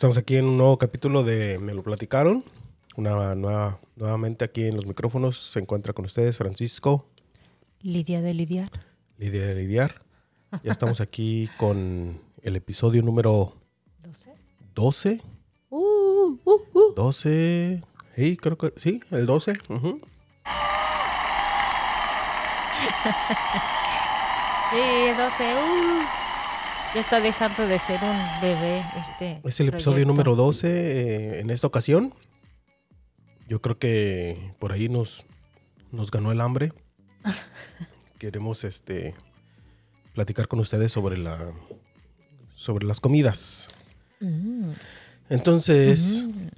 Estamos aquí en un nuevo capítulo de Me lo platicaron. Una nueva, nuevamente aquí en los micrófonos se encuentra con ustedes Francisco, Lidia de lidiar. Lidia de Lidiar. Ya estamos aquí con el episodio número 12. 12. Uh, uh, uh. 12. Sí, creo que sí, el 12. ujú. Sí, 12. Ya está dejando de ser un bebé este. Es el episodio número 12 eh, en esta ocasión. Yo creo que por ahí nos, nos ganó el hambre. Queremos este platicar con ustedes sobre la sobre las comidas. Mm. Entonces, Mm.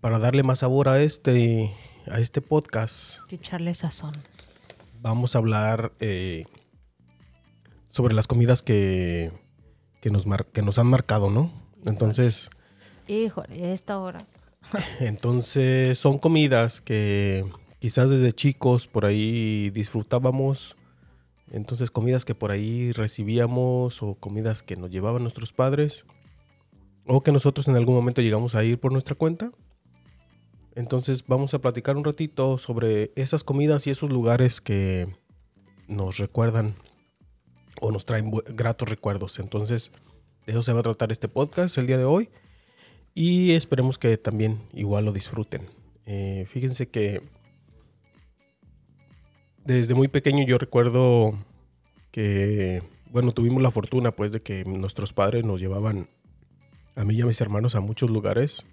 para darle más sabor a este a este podcast, echarle sazón. vamos a hablar eh, sobre las comidas que, que, nos mar- que nos han marcado, ¿no? Entonces, Híjole, a esta hora. Entonces son comidas que quizás desde chicos por ahí disfrutábamos. Entonces comidas que por ahí recibíamos o comidas que nos llevaban nuestros padres o que nosotros en algún momento llegamos a ir por nuestra cuenta. Entonces vamos a platicar un ratito sobre esas comidas y esos lugares que nos recuerdan o nos traen gratos recuerdos. Entonces de eso se va a tratar este podcast el día de hoy. Y esperemos que también igual lo disfruten. Eh, fíjense que desde muy pequeño yo recuerdo que, bueno, tuvimos la fortuna pues de que nuestros padres nos llevaban a mí y a mis hermanos a muchos lugares.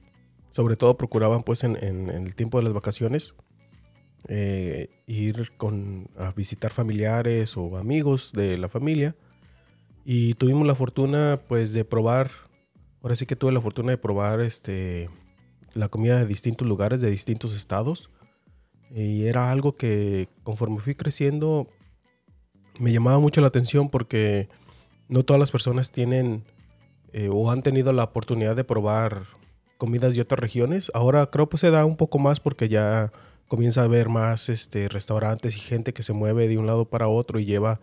Sobre todo procuraban pues en el tiempo de las vacaciones eh, ir con, a visitar familiares o amigos de la familia. Y tuvimos la fortuna pues de probar Ahora sí que tuve la fortuna de probar este, la comida de distintos lugares, de distintos estados. Y era algo que conforme fui creciendo me llamaba mucho la atención porque no todas las personas tienen eh, o han tenido la oportunidad de probar comidas de otras regiones. Ahora creo que se da un poco más porque ya comienza a haber más este, restaurantes y gente que se mueve de un lado para otro y lleva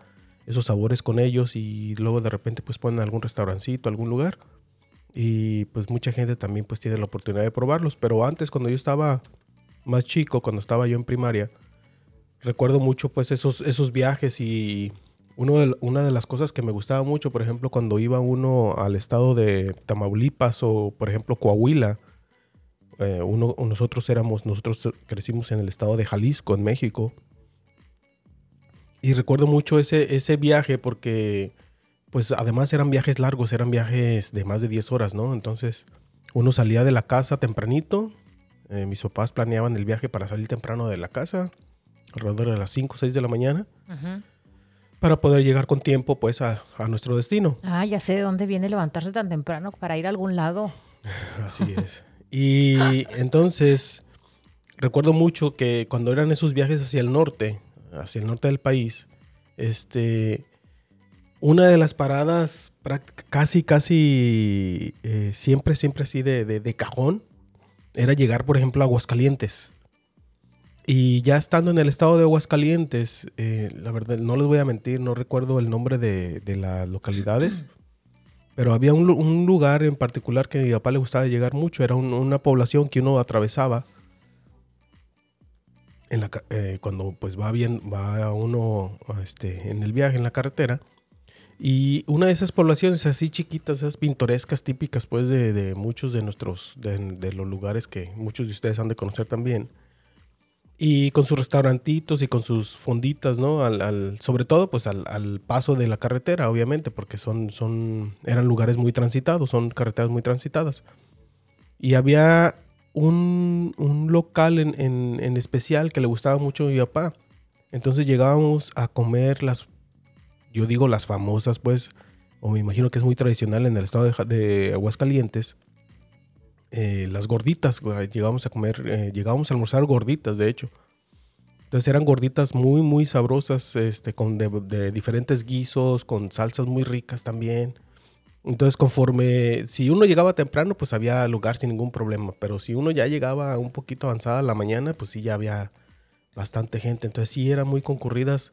esos sabores con ellos y luego de repente pues ponen algún restaurancito, algún lugar y pues mucha gente también pues tiene la oportunidad de probarlos. Pero antes cuando yo estaba más chico, cuando estaba yo en primaria, recuerdo mucho pues esos, esos viajes y uno de, una de las cosas que me gustaba mucho, por ejemplo, cuando iba uno al estado de Tamaulipas o por ejemplo Coahuila, eh, uno, nosotros éramos, nosotros crecimos en el estado de Jalisco, en México. Y recuerdo mucho ese, ese viaje porque pues además eran viajes largos, eran viajes de más de 10 horas, ¿no? Entonces uno salía de la casa tempranito, eh, mis papás planeaban el viaje para salir temprano de la casa, alrededor de las 5 o 6 de la mañana, para poder llegar con tiempo pues a, a nuestro destino. Ah, ya sé de dónde viene levantarse tan temprano para ir a algún lado. Así es. Y entonces recuerdo mucho que cuando eran esos viajes hacia el norte, hacia el norte del país, este, una de las paradas casi, casi, eh, siempre, siempre así de cajón, era llegar, por ejemplo, a Aguascalientes. Y ya estando en el estado de Aguascalientes, eh, la verdad, no les voy a mentir, no recuerdo el nombre de, de las localidades, pero había un, lu- un lugar en particular que a mi papá le gustaba llegar mucho, era un- una población que uno atravesaba eh, cuando pues va bien, va uno este, en el viaje, en la carretera. Y una de esas poblaciones así chiquitas, esas pintorescas típicas pues de, muchos de nuestros, de los lugares que muchos de ustedes han de conocer también. Y con sus restaurantitos y con sus fonditas, ¿no? Al, al- sobre todo pues al, al paso de la carretera, obviamente, porque son, son, eran lugares muy transitados, son carreteras muy transitadas. Y había un, un local en, en- en especial que le gustaba mucho a mi papá. Entonces llegábamos a comer las, yo digo las famosas, pues, o me imagino que es muy tradicional en el estado de, de Aguascalientes, eh, las gorditas. güey, Llegábamos a comer, eh, llegábamos a almorzar gorditas, de hecho. Entonces eran gorditas muy, muy sabrosas, este, con de, de diferentes guisos, con salsas muy ricas también. Entonces, conforme, si uno llegaba temprano, pues había lugar sin ningún problema. Pero si uno ya llegaba un poquito avanzada la mañana, pues sí, ya había bastante gente. Entonces, sí, eran muy concurridas.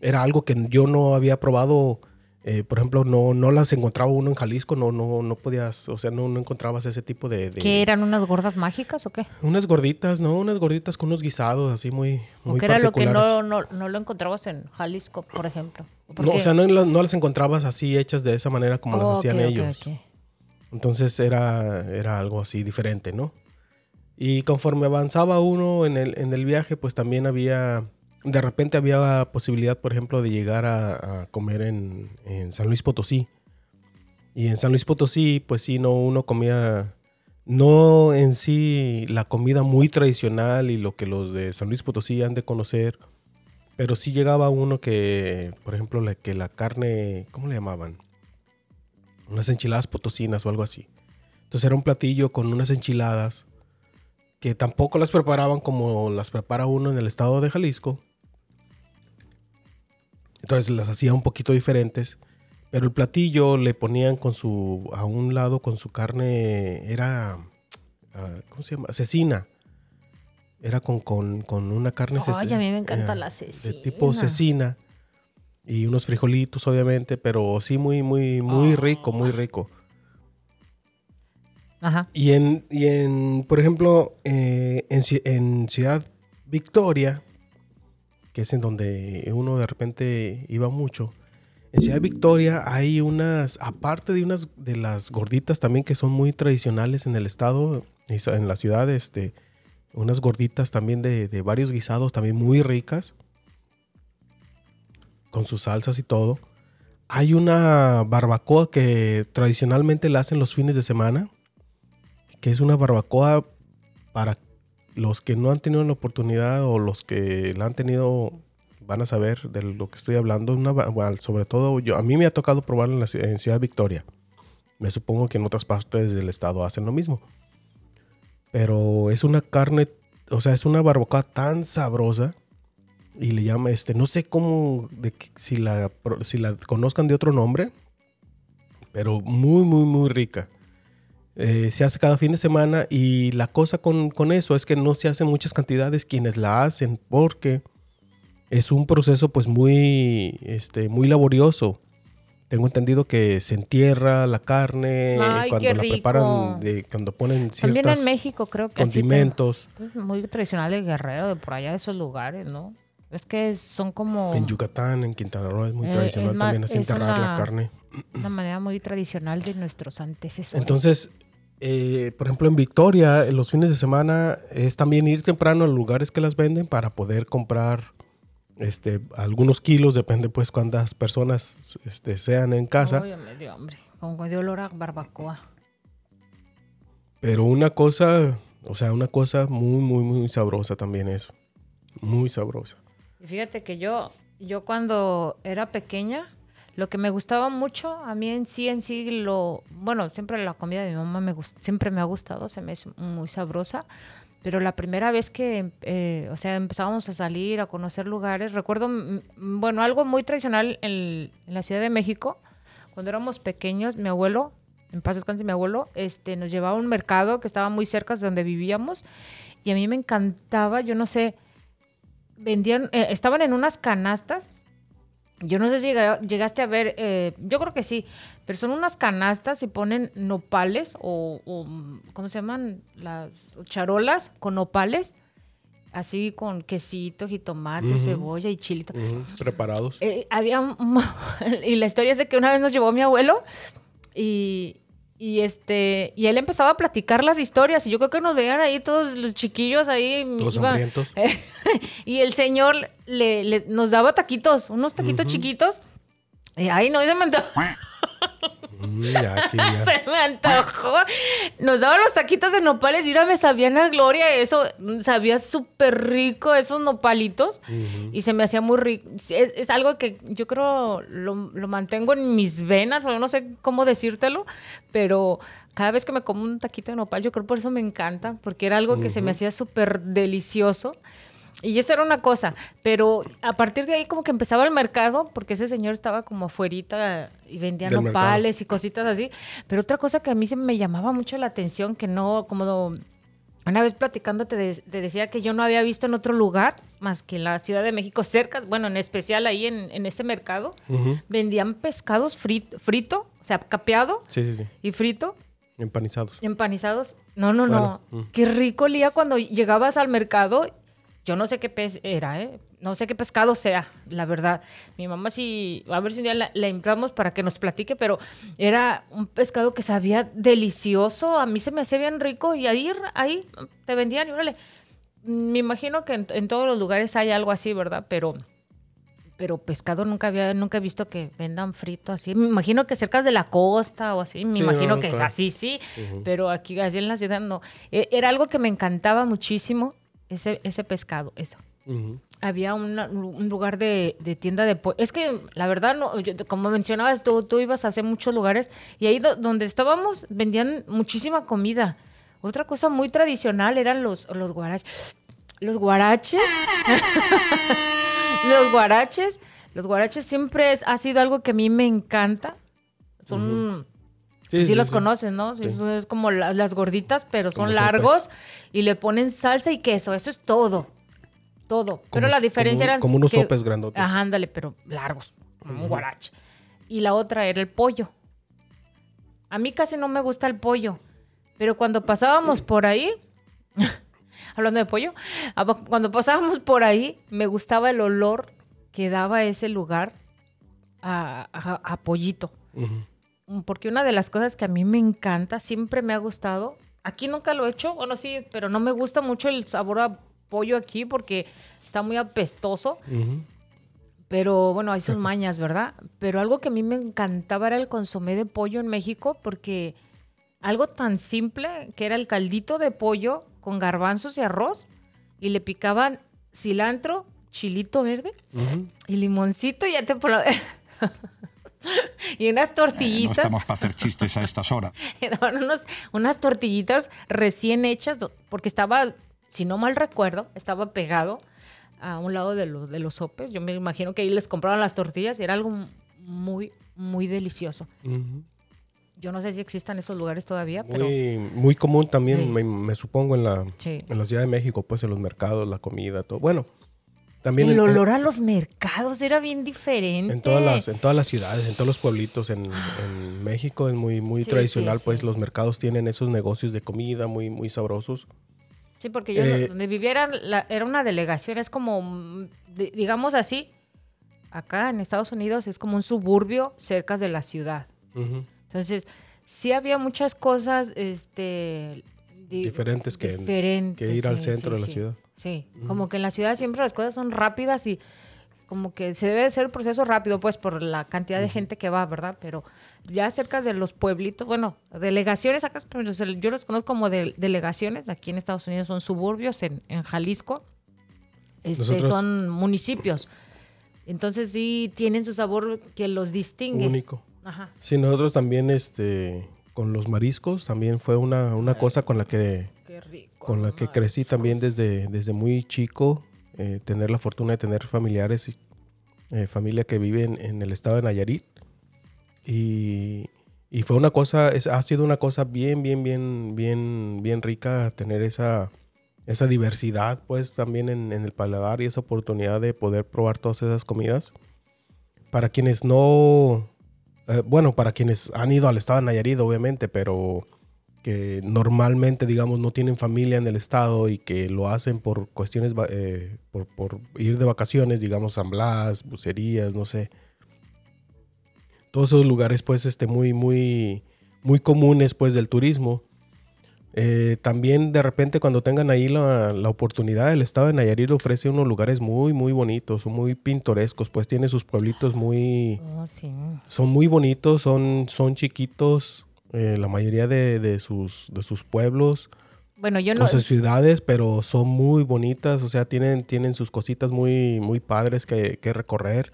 Era algo que yo no había probado eh, por ejemplo, no, no las encontraba uno en Jalisco, no, no, no podías, o sea, no, no encontrabas ese tipo de, de- ¿Qué eran unas gordas mágicas o qué? Unas gorditas, ¿no? Unas gorditas con unos guisados así muy, ¿O muy qué era lo que no, no, no lo encontrabas en Jalisco, por ejemplo? ¿O por No, qué? o sea, no, no las encontrabas así hechas de esa manera como Oh, las hacían ellos. Entonces era, era algo así diferente, ¿no? Y conforme avanzaba uno en el, en el viaje, pues también había, de repente había posibilidad, por ejemplo, de llegar a, comer en, en San Luis Potosí. Y en San Luis Potosí, pues sí, no, uno comía, no en sí la comida muy tradicional y lo que los de San Luis Potosí han de conocer, pero sí llegaba uno que, por ejemplo, la, que la carne, ¿cómo le llamaban? unas enchiladas potosinas o algo así. Entonces era un platillo con unas enchiladas que tampoco las preparaban como las prepara uno en el estado de Jalisco. Entonces las hacía un poquito diferentes. Pero el platillo le ponían con su, a un lado con su carne, era, ah, ¿cómo se llama? Cecina. Era con, con, con una carne Ay, ceci- a mí me encanta eh, la De cecina. tipo cecina. Y unos frijolitos, obviamente, pero sí muy, muy, muy Ah. rico, muy rico. Ajá. Y en, y en por ejemplo, eh, en, en Ciudad Victoria, que es en donde uno de repente iba mucho, en Ciudad Victoria hay unas, aparte de unas de las gorditas también que son muy tradicionales en el estado, en la ciudad, este, unas gorditas también de, de varios guisados también muy ricas, con sus salsas y todo. Hay una barbacoa que tradicionalmente la hacen los fines de semana, que es una barbacoa para los que no han tenido la oportunidad o los que la han tenido van a saber de lo que estoy hablando. Sobre todo yo, a mí me ha tocado probarla en, la en Ciudad Victoria. Me supongo que en otras partes del estado hacen lo mismo. Pero es una carne, o sea, es una barbacoa tan sabrosa y le llama este, no sé cómo, si la, si la conozcan de otro nombre, pero muy, muy, muy rica. Eh, se hace cada fin de semana y la cosa con, con eso es que no se hacen muchas cantidades quienes la hacen porque es un proceso pues muy, este, muy laborioso. Tengo entendido que se entierra la carne Ay, cuando la rico. preparan, de, cuando ponen También ciertos en México creo que te- condimentos. Es muy tradicional el guerrero de por allá de esos lugares, ¿no? Es que son como En Yucatán, en Quintana Roo es muy Eh, tradicional es también es enterrar la carne. una manera muy tradicional de nuestros antecesores. Entonces, eh, por ejemplo, en Victoria, en los fines de semana, es también ir temprano a los lugares que las venden para poder comprar este, algunos kilos, depende pues cuántas personas este, sean en casa. Ay, me dio hambre. Como olor a barbacoa. Pero una cosa, o sea, una cosa muy, muy, muy sabrosa también eso. Muy sabrosa. Fíjate que yo, yo cuando era pequeña, lo que me gustaba mucho, a mí en sí, en sí, lo, bueno, siempre la comida de mi mamá me gust- siempre me ha gustado, se me es muy sabrosa, pero la primera vez que, eh, o sea, empezábamos a salir, a conocer lugares, recuerdo, bueno, algo muy tradicional en, en la Ciudad de México, cuando éramos pequeños, mi abuelo, en paz descanse mi abuelo, este, nos llevaba a un mercado que estaba muy cerca de donde vivíamos, y a mí me encantaba, yo no sé, vendían, eh, estaban en unas canastas. Yo no sé si llega- llegaste a ver, eh, yo creo que sí, pero son unas canastas y ponen nopales o, o, ¿cómo se llaman? Las charolas con nopales, así con quesito, jitomate, Ujú. cebolla y chilito. Preparados. Eh, había y la historia es de que una vez nos llevó mi abuelo y, y este y él empezaba a platicar las historias y yo creo que nos veían ahí todos los chiquillos ahí Todos iba- hambrientos. y el señor le, le- nos daba taquitos unos taquitos chiquitos. Y ay no se me aquí ya. se me antojó nos daban los taquitos de nopales y ahora me sabían a gloria eso sabía súper rico esos nopalitos y se me hacía muy rico. Es, es algo que yo creo lo, lo mantengo en mis venas, o no sé cómo decírtelo, pero cada vez que me como un taquito de nopal, yo creo por eso me encanta, porque era algo que se me hacía súper delicioso. Y eso era una cosa, pero a partir de ahí como que empezaba el mercado, porque ese señor estaba como afuerita y vendía nopales y cositas así. Pero otra cosa que a mí se me llamaba mucho la atención, que no, como una vez platicando te, de- te decía que yo no había visto en otro lugar más que en la Ciudad de México, cerca, bueno, en especial ahí en, en ese mercado, vendían pescados frito, frito, o sea, capeado Sí, sí, sí. y frito, Empanizados. empanizados. No, no, no. Bueno, mm. Qué rico olía cuando llegabas al mercado. Yo no sé qué pez era, ¿eh? No sé qué pescado sea, la verdad. Mi mamá sí, a ver si un día la, la invitamos para que nos platique, pero era un pescado que sabía delicioso. A mí se me hacía bien rico y ahí, ahí te vendían y órale. Me imagino que en, en todos los lugares hay algo así, ¿verdad? Pero, pero pescado nunca había, nunca he visto que vendan frito así. Me imagino que cerca de la costa o así. Me Sí, imagino no, que es claro. así, sí. Pero aquí, así en la ciudad, no. E- Era algo que me encantaba muchísimo, ese, ese pescado, eso. Había una- un lugar de, de tienda de pollo. Es que, la verdad, no, yo- como mencionabas, tú, tú ibas a hacer muchos lugares y ahí do- donde estábamos vendían muchísima comida. Otra cosa muy tradicional eran los, los guaraches. Los guaraches. los guaraches. Los guaraches siempre es- ha sido algo que a mí me encanta. Son... Sí, Sí, los sí. conocen, ¿no? Es como la- las gorditas, pero son Como largos y le ponen salsa y queso. Eso es todo. Todo. pero la diferencia como- era... como unos que- sopes grandotes. Ajá, ándale, pero largos. Como un guarache. Y la otra era el pollo. A mí casi no me gusta el pollo. Pero cuando pasábamos por ahí... hablando de pollo. ah, Cuando pasábamos por ahí, me gustaba el olor que daba ese lugar a, a- a pollito. Ujú. Porque una de las cosas que a mí me encanta, siempre me ha gustado, aquí nunca lo he hecho, bueno, sí, pero no me gusta mucho el sabor a pollo aquí porque está muy apestoso. Ujú. Pero bueno, hay sus mañas, ¿verdad? Pero algo que a mí me encantaba era el consomé de pollo en México porque algo tan simple que era el caldito de pollo con garbanzos y arroz y le picaban cilantro, chilito verde Ujú. y limoncito y ya te... y unas No tortillitas. estamos para hacer chistes a estas horas. Unos- unas tortillitas recién hechas, porque estaba, si no mal recuerdo, estaba pegado a un lado de los, de los sopes. Yo me imagino que ahí les compraban las tortillas y era algo muy, muy delicioso. Yo no sé si existan esos lugares todavía, pero Muy, muy común también, Sí. me, me supongo, en la, sí. en la Ciudad de México, pues en los mercados, la comida, todo. Bueno, también El olor a los mercados era bien diferente. En todas las, en todas las ciudades, en todos los pueblitos en, en México es muy, muy Sí, tradicional, sí, pues sí. los mercados tienen esos negocios de comida muy, muy sabrosos. Sí, porque yo Eh, donde vivía era, la- era una delegación, es como, mm, di- digamos así, acá en Estados Unidos es como un suburbio cerca de la ciudad. Entonces, sí había muchas cosas, este... di- Diferentes que, diferentes, que ir al centro de la sí. como que en la ciudad siempre las cosas son rápidas y como que se debe hacer el proceso rápido, pues por la cantidad de gente que va, ¿verdad? Pero ya cerca de los pueblitos, bueno, delegaciones acá, yo los conozco como de- delegaciones, aquí en Estados Unidos son suburbios, en, en Jalisco, este, Nosotros- son municipios. Entonces sí tienen su sabor que los distingue. Único. Ajá. Sí, nosotros también, este, con los mariscos, también fue una, una cosa con la que, Qué rico. con la que crecí también desde, desde muy chico, eh, tener la fortuna de tener familiares y eh, familia que vive en, en el estado de Nayarit. Y, y fue una cosa, es- ha sido una cosa bien, bien, bien, bien, bien rica tener esa, esa diversidad, pues también en, en el paladar y esa oportunidad de poder probar todas esas comidas. Para quienes no, eh, bueno, para quienes han ido al estado de Nayarit, obviamente, pero que normalmente, digamos, no tienen familia en el estado y que lo hacen por cuestiones, eh, por, por ir de vacaciones, digamos, San Blas, bucerías, no sé. Todos esos lugares, pues, este, muy, muy, muy comunes, pues, del turismo. Eh, también, de repente, cuando tengan ahí la, la oportunidad, el estado de Nayarit ofrece unos lugares muy, muy bonitos, muy pintorescos, pues, tiene sus pueblitos muy Oh, sí. son muy bonitos, son, son chiquitos, eh, la mayoría de, de sus, de sus pueblos Bueno, yo no... o sus ciudades, pero son muy bonitas, o sea, tienen, tienen sus cositas muy, muy padres que, que recorrer.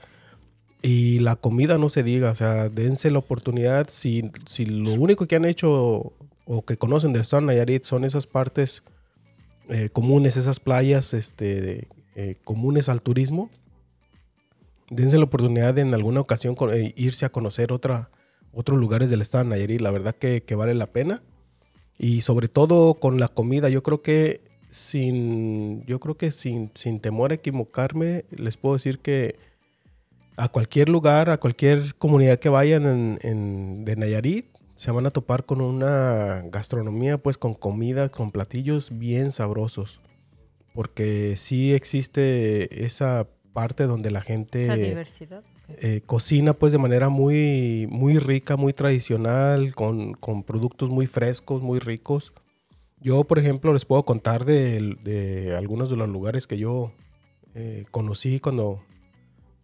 Y la comida no se diga, o sea, dense la oportunidad, si, si lo único que han hecho o que conocen del estado de Nayarit son esas partes eh, comunes, esas playas este, eh, comunes al turismo, dense la oportunidad de en alguna ocasión con- eh, irse a conocer otra, otros lugares del estado de Nayarit. La verdad que, que vale la pena. Y sobre todo con la comida, yo creo que sin, yo creo que sin, sin temor a equivocarme, les puedo decir que a cualquier lugar, a cualquier comunidad que vayan en, en- de Nayarit, se van a topar con una gastronomía, pues con comida, con platillos bien sabrosos. Porque sí existe esa parte donde la gente Esa diversidad. Eh, cocina pues de manera muy, muy rica, muy tradicional, con, con productos muy frescos, muy ricos. Yo, por ejemplo, les puedo contar de, de algunos de los lugares que yo eh, conocí cuando,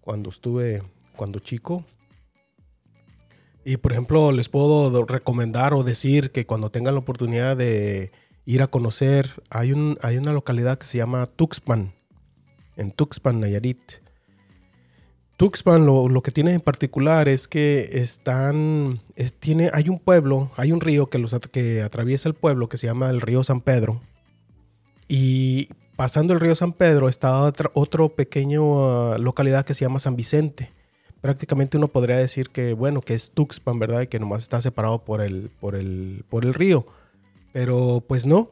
cuando estuve, cuando chico. Y, por ejemplo, les puedo do- recomendar o decir que cuando tengan la oportunidad de ir a conocer, hay, un, hay una localidad que se llama Tuxpan, en Tuxpan, Nayarit. Tuxpan lo, que tiene en particular es que están, es- tiene, hay un pueblo, hay un río que, los, que atraviesa el pueblo que se llama el río San Pedro. Y pasando el río San Pedro está otra otro pequeño ah, localidad que se llama San Vicente. Prácticamente uno podría decir que, bueno, que es Tuxpan, ¿verdad? Y que nomás está separado por el, por el, por el río. Pero pues no.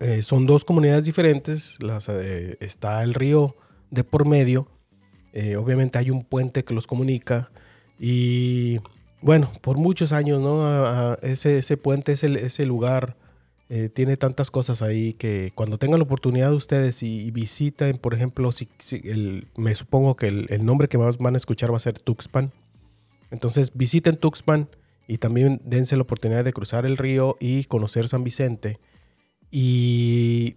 Eh, son dos comunidades diferentes. Eh, está el río de por medio. Eh, obviamente hay un puente que los comunica. Y bueno, por muchos años, ¿no? Ese, ese puente, ese, ese lugar, eh, tiene tantas cosas ahí que cuando tengan la oportunidad ustedes y, visiten, por ejemplo, si, me supongo que el, el nombre que más van a escuchar va a ser Tuxpan. Entonces visiten Tuxpan y también dense la oportunidad de cruzar el río y conocer San Vicente. Y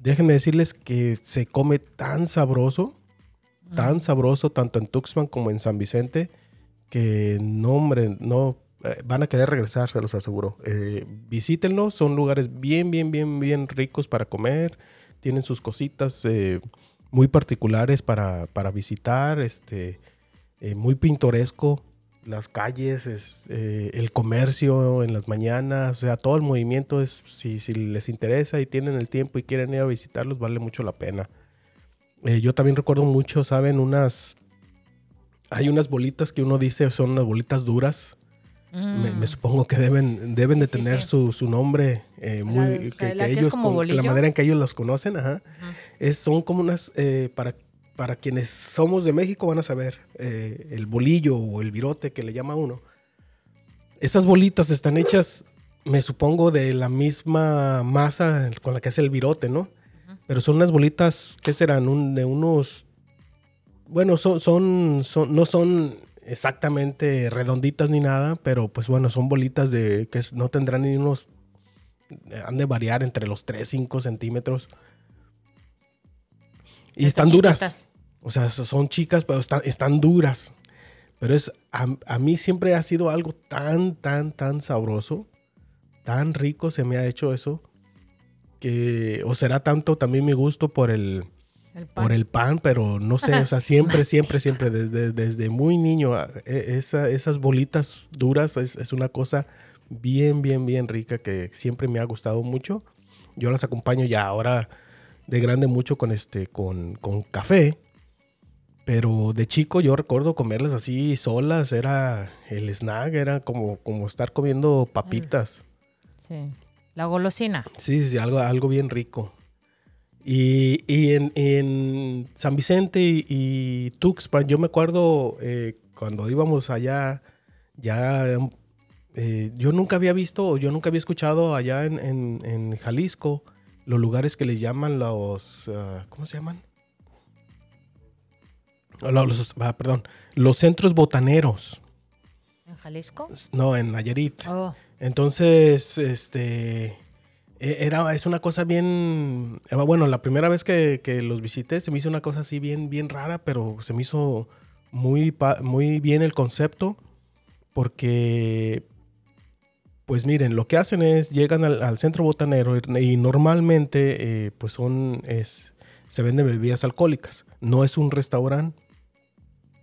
déjenme decirles que se come tan sabroso, tan sabroso, tanto en Tuxpan como en San Vicente, que no, hombre, no eh, van a querer regresar, se los aseguro. Eh, visítenlos, son lugares bien, bien, bien, bien ricos para comer, tienen sus cositas eh, muy particulares para, para visitar, este, eh, muy pintoresco. Las calles, es, eh, el comercio en las mañanas, o sea, todo el movimiento es, si, si les interesa y tienen el tiempo y quieren ir a visitarlos, vale mucho la pena. Eh, yo también recuerdo mucho, ¿saben? Unas. Hay unas bolitas que uno dice son unas bolitas duras. Me, Mm. me supongo que deben, deben de Sí, tener sí. Su, su nombre eh, La- muy. que, que ellos, con- la manera en que ellos las conocen, ajá. Ajá. Es, son como unas. eh, para, para quienes somos de México van a saber. eh, el bolillo o el virote que le llama uno. Esas bolitas están hechas, me supongo, de la misma masa con la que hace el virote, ¿no? Pero son unas bolitas, ¿qué serán? Un- de unos. Bueno, son, son, son- no son exactamente redonditas ni nada, pero pues bueno, son bolitas de que no tendrán ni unos. Han de variar entre los 3, 5 centímetros. Y Están duras. O sea, so- son chicas, pero están, están duras. Pero es, a, a mí siempre ha sido algo tan, tan, tan sabroso, tan rico se me ha hecho eso, que, o será tanto también mi gusto por el, por el pan, pero no sé, o sea, siempre, siempre, siempre, desde, desde muy niño, a- e- esa- esas bolitas duras es, es una cosa bien, bien, bien rica que siempre me ha gustado mucho. Yo las acompaño ya ahora de grande mucho con este, con, con café. Pero de chico yo recuerdo comerlas así solas, era el snack, era como, como estar comiendo papitas. Sí. La golosina. Sí, sí, sí, algo, algo bien rico. Y, y en, en San Vicente y, y Tuxpan, yo me acuerdo eh, cuando íbamos allá, ya eh, yo nunca había visto, o yo nunca había escuchado allá en, en- en Jalisco los lugares que les llaman los, ah, ¿cómo se llaman? Ah, los- ah, perdón, los centros botaneros. ¿En Jalisco? No, en Nayarit. Oh. Entonces, este, e- era, es una cosa bien, eh, bueno, la primera vez que, los visité se me hizo una cosa así bien, bien rara, pero se me hizo muy, muy bien el concepto, porque, pues miren, lo que hacen es, llegan al, centro botanero y, y normalmente, eh, pues son, es, se venden bebidas alcohólicas, no es un restaurante,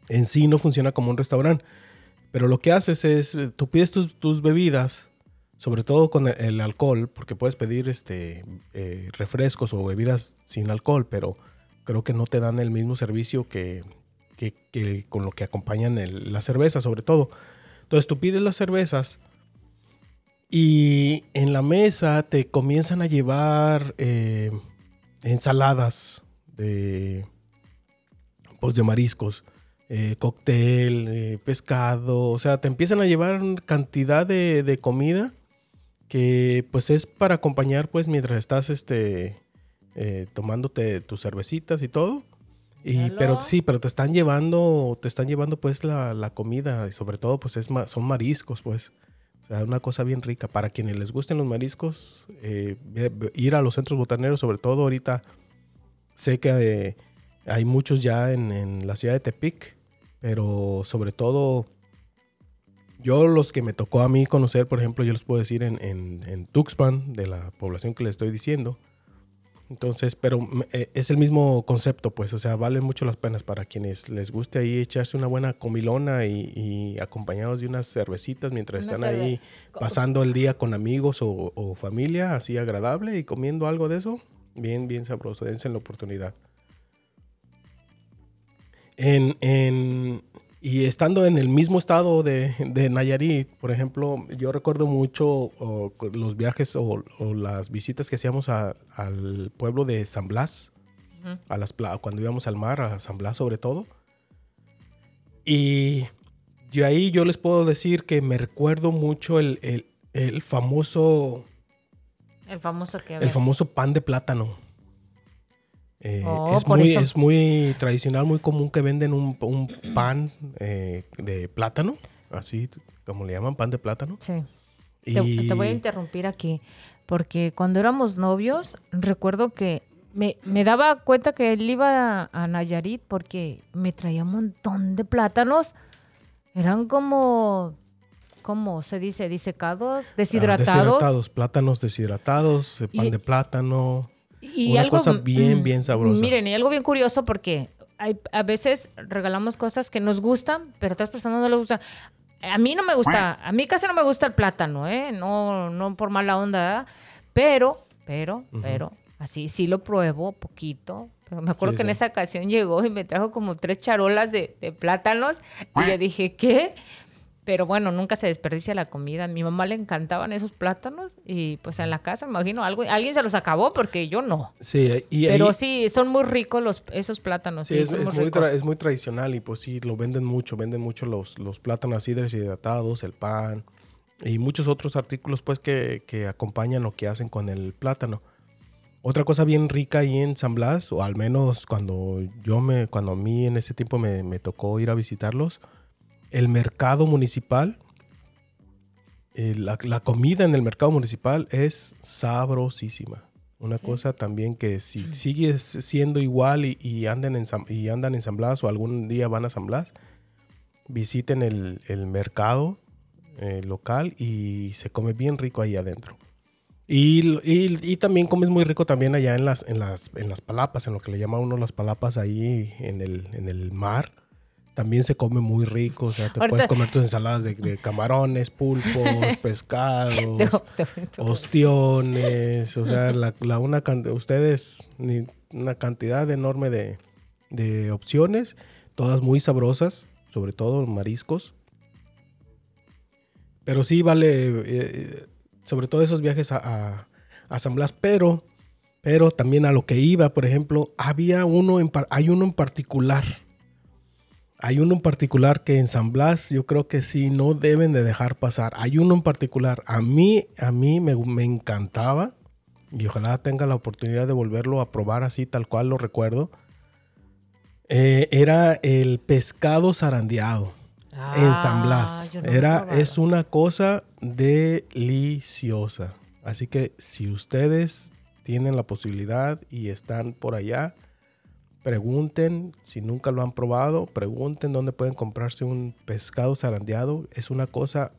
en sí no funciona como un restaurante. Pero lo que haces es, eh, tú pides tus, bebidas, sobre todo con el, el alcohol, porque puedes pedir este, eh, refrescos o bebidas sin alcohol, pero creo que no te dan el mismo servicio que, que- que con lo que acompañan el- la cerveza, sobre todo. Entonces tú pides las cervezas Y en la mesa te comienzan a llevar eh, ensaladas de, pues de mariscos, eh, cóctel, eh, pescado, o sea, te empiezan a llevar cantidad de, de comida que pues es para acompañar pues mientras estás este eh, tomándote tus cervecitas y todo. Y, pero sí, pero te están llevando, te están llevando pues la, la comida y sobre todo pues es ma- son mariscos pues. O sea, una cosa bien rica. Para quienes les gusten los mariscos, ir a los centros botaneros, sobre todo ahorita, sé que hay muchos ya en, en la ciudad de Tepic, pero sobre todo yo los que me tocó a mí conocer, por ejemplo, yo les puedo decir en, en, en Tuxpan, de la población que les estoy diciendo. Entonces, pero eh, es el mismo concepto, pues, o sea, valen mucho las penas para quienes les guste ahí echarse una buena comilona y, y acompañados de unas cervecitas mientras están ahí pasando el día con amigos o, o familia, así agradable y comiendo algo de eso, bien, bien sabroso, dense la oportunidad. En, en- y estando en el mismo estado de, de Nayarit, por ejemplo, yo recuerdo mucho o, los viajes o, o las visitas que hacíamos a- al pueblo de San Blas, a las cuando íbamos al mar, a San Blas sobre todo. Y de ahí yo les puedo decir que me recuerdo mucho el, el- el famoso, El famoso que... el famoso pan de plátano. Eh, Oh, es, muy, eso. es muy tradicional, muy común que venden un, un pan eh, de plátano, así como le llaman, pan de plátano. Sí. Te, Y- te voy a interrumpir aquí, porque cuando éramos novios, recuerdo que me, me daba cuenta que él iba a, a Nayarit porque me traía un montón de plátanos. Eran como, ¿cómo se dice? Disecados, ah, deshidratados. deshidratados, plátanos deshidratados, eh, pan Y- de plátano. Y Una algo, cosa bien, mm, bien sabrosa. Miren, y algo bien curioso porque hay, a veces regalamos cosas que nos gustan, pero a otras personas no les gustan. A mí no me gusta, a mí casi no me gusta el plátano, ¿eh? No, no por mala onda. Pero, pero, pero, así sí lo pruebo poquito. Pero me acuerdo Sí, que en sí. esa ocasión llegó y me trajo como tres charolas de, de plátanos y yo dije, ¿qué? Pero bueno, nunca se desperdicia la comida. A mi mamá le encantaban esos plátanos y pues en la casa, me imagino, algo, alguien se los acabó porque yo no. Sí, y Pero ahí- sí, son muy ricos los, esos plátanos. Sí, Sí, es, muy es tradicional y pues sí, lo venden mucho, venden mucho los, los plátanos así deshidratados, el pan y muchos otros artículos pues que, que acompañan o que hacen con el plátano. Otra cosa bien rica ahí en San Blas, o al menos cuando yo me, cuando a mí en ese tiempo me, me tocó ir a visitarlos, el mercado municipal, eh, la, la comida en el mercado municipal es sabrosísima. Una Sí. cosa también que si sigue siendo igual y, y andan en San, y andan en San Blas o algún día van a San Blas, visiten el, el mercado eh, local y se come bien rico ahí adentro. Y, y- y también comes muy rico también allá en las, en, las, en las palapas, en lo que le llama uno las palapas ahí en el, en el mar. También se come muy rico, o sea, te Ahorita- puedes comer tus ensaladas de, de camarones, pulpos, pescados, ostiones, o sea, la, la una ustedes ni- una cantidad enorme de, de opciones, todas muy sabrosas, sobre todo mariscos. Pero sí vale, eh, sobre todo esos viajes a, a, a San Blas, pero, pero también a lo que iba, por ejemplo, había uno, en, hay uno en particular. Hay uno en particular que en San Blas yo creo que sí no deben de dejar pasar. Hay uno en particular. A mí, a mí me, me encantaba y ojalá tenga la oportunidad de volverlo a probar así tal cual lo recuerdo. Eh, era el pescado zarandeado en San Blas. Ah, yo no Era, es una cosa deliciosa. Así que si ustedes tienen la posibilidad y están por allá, pregunten, si nunca lo han probado, pregunten dónde pueden comprarse un pescado zarandeado. Es una cosa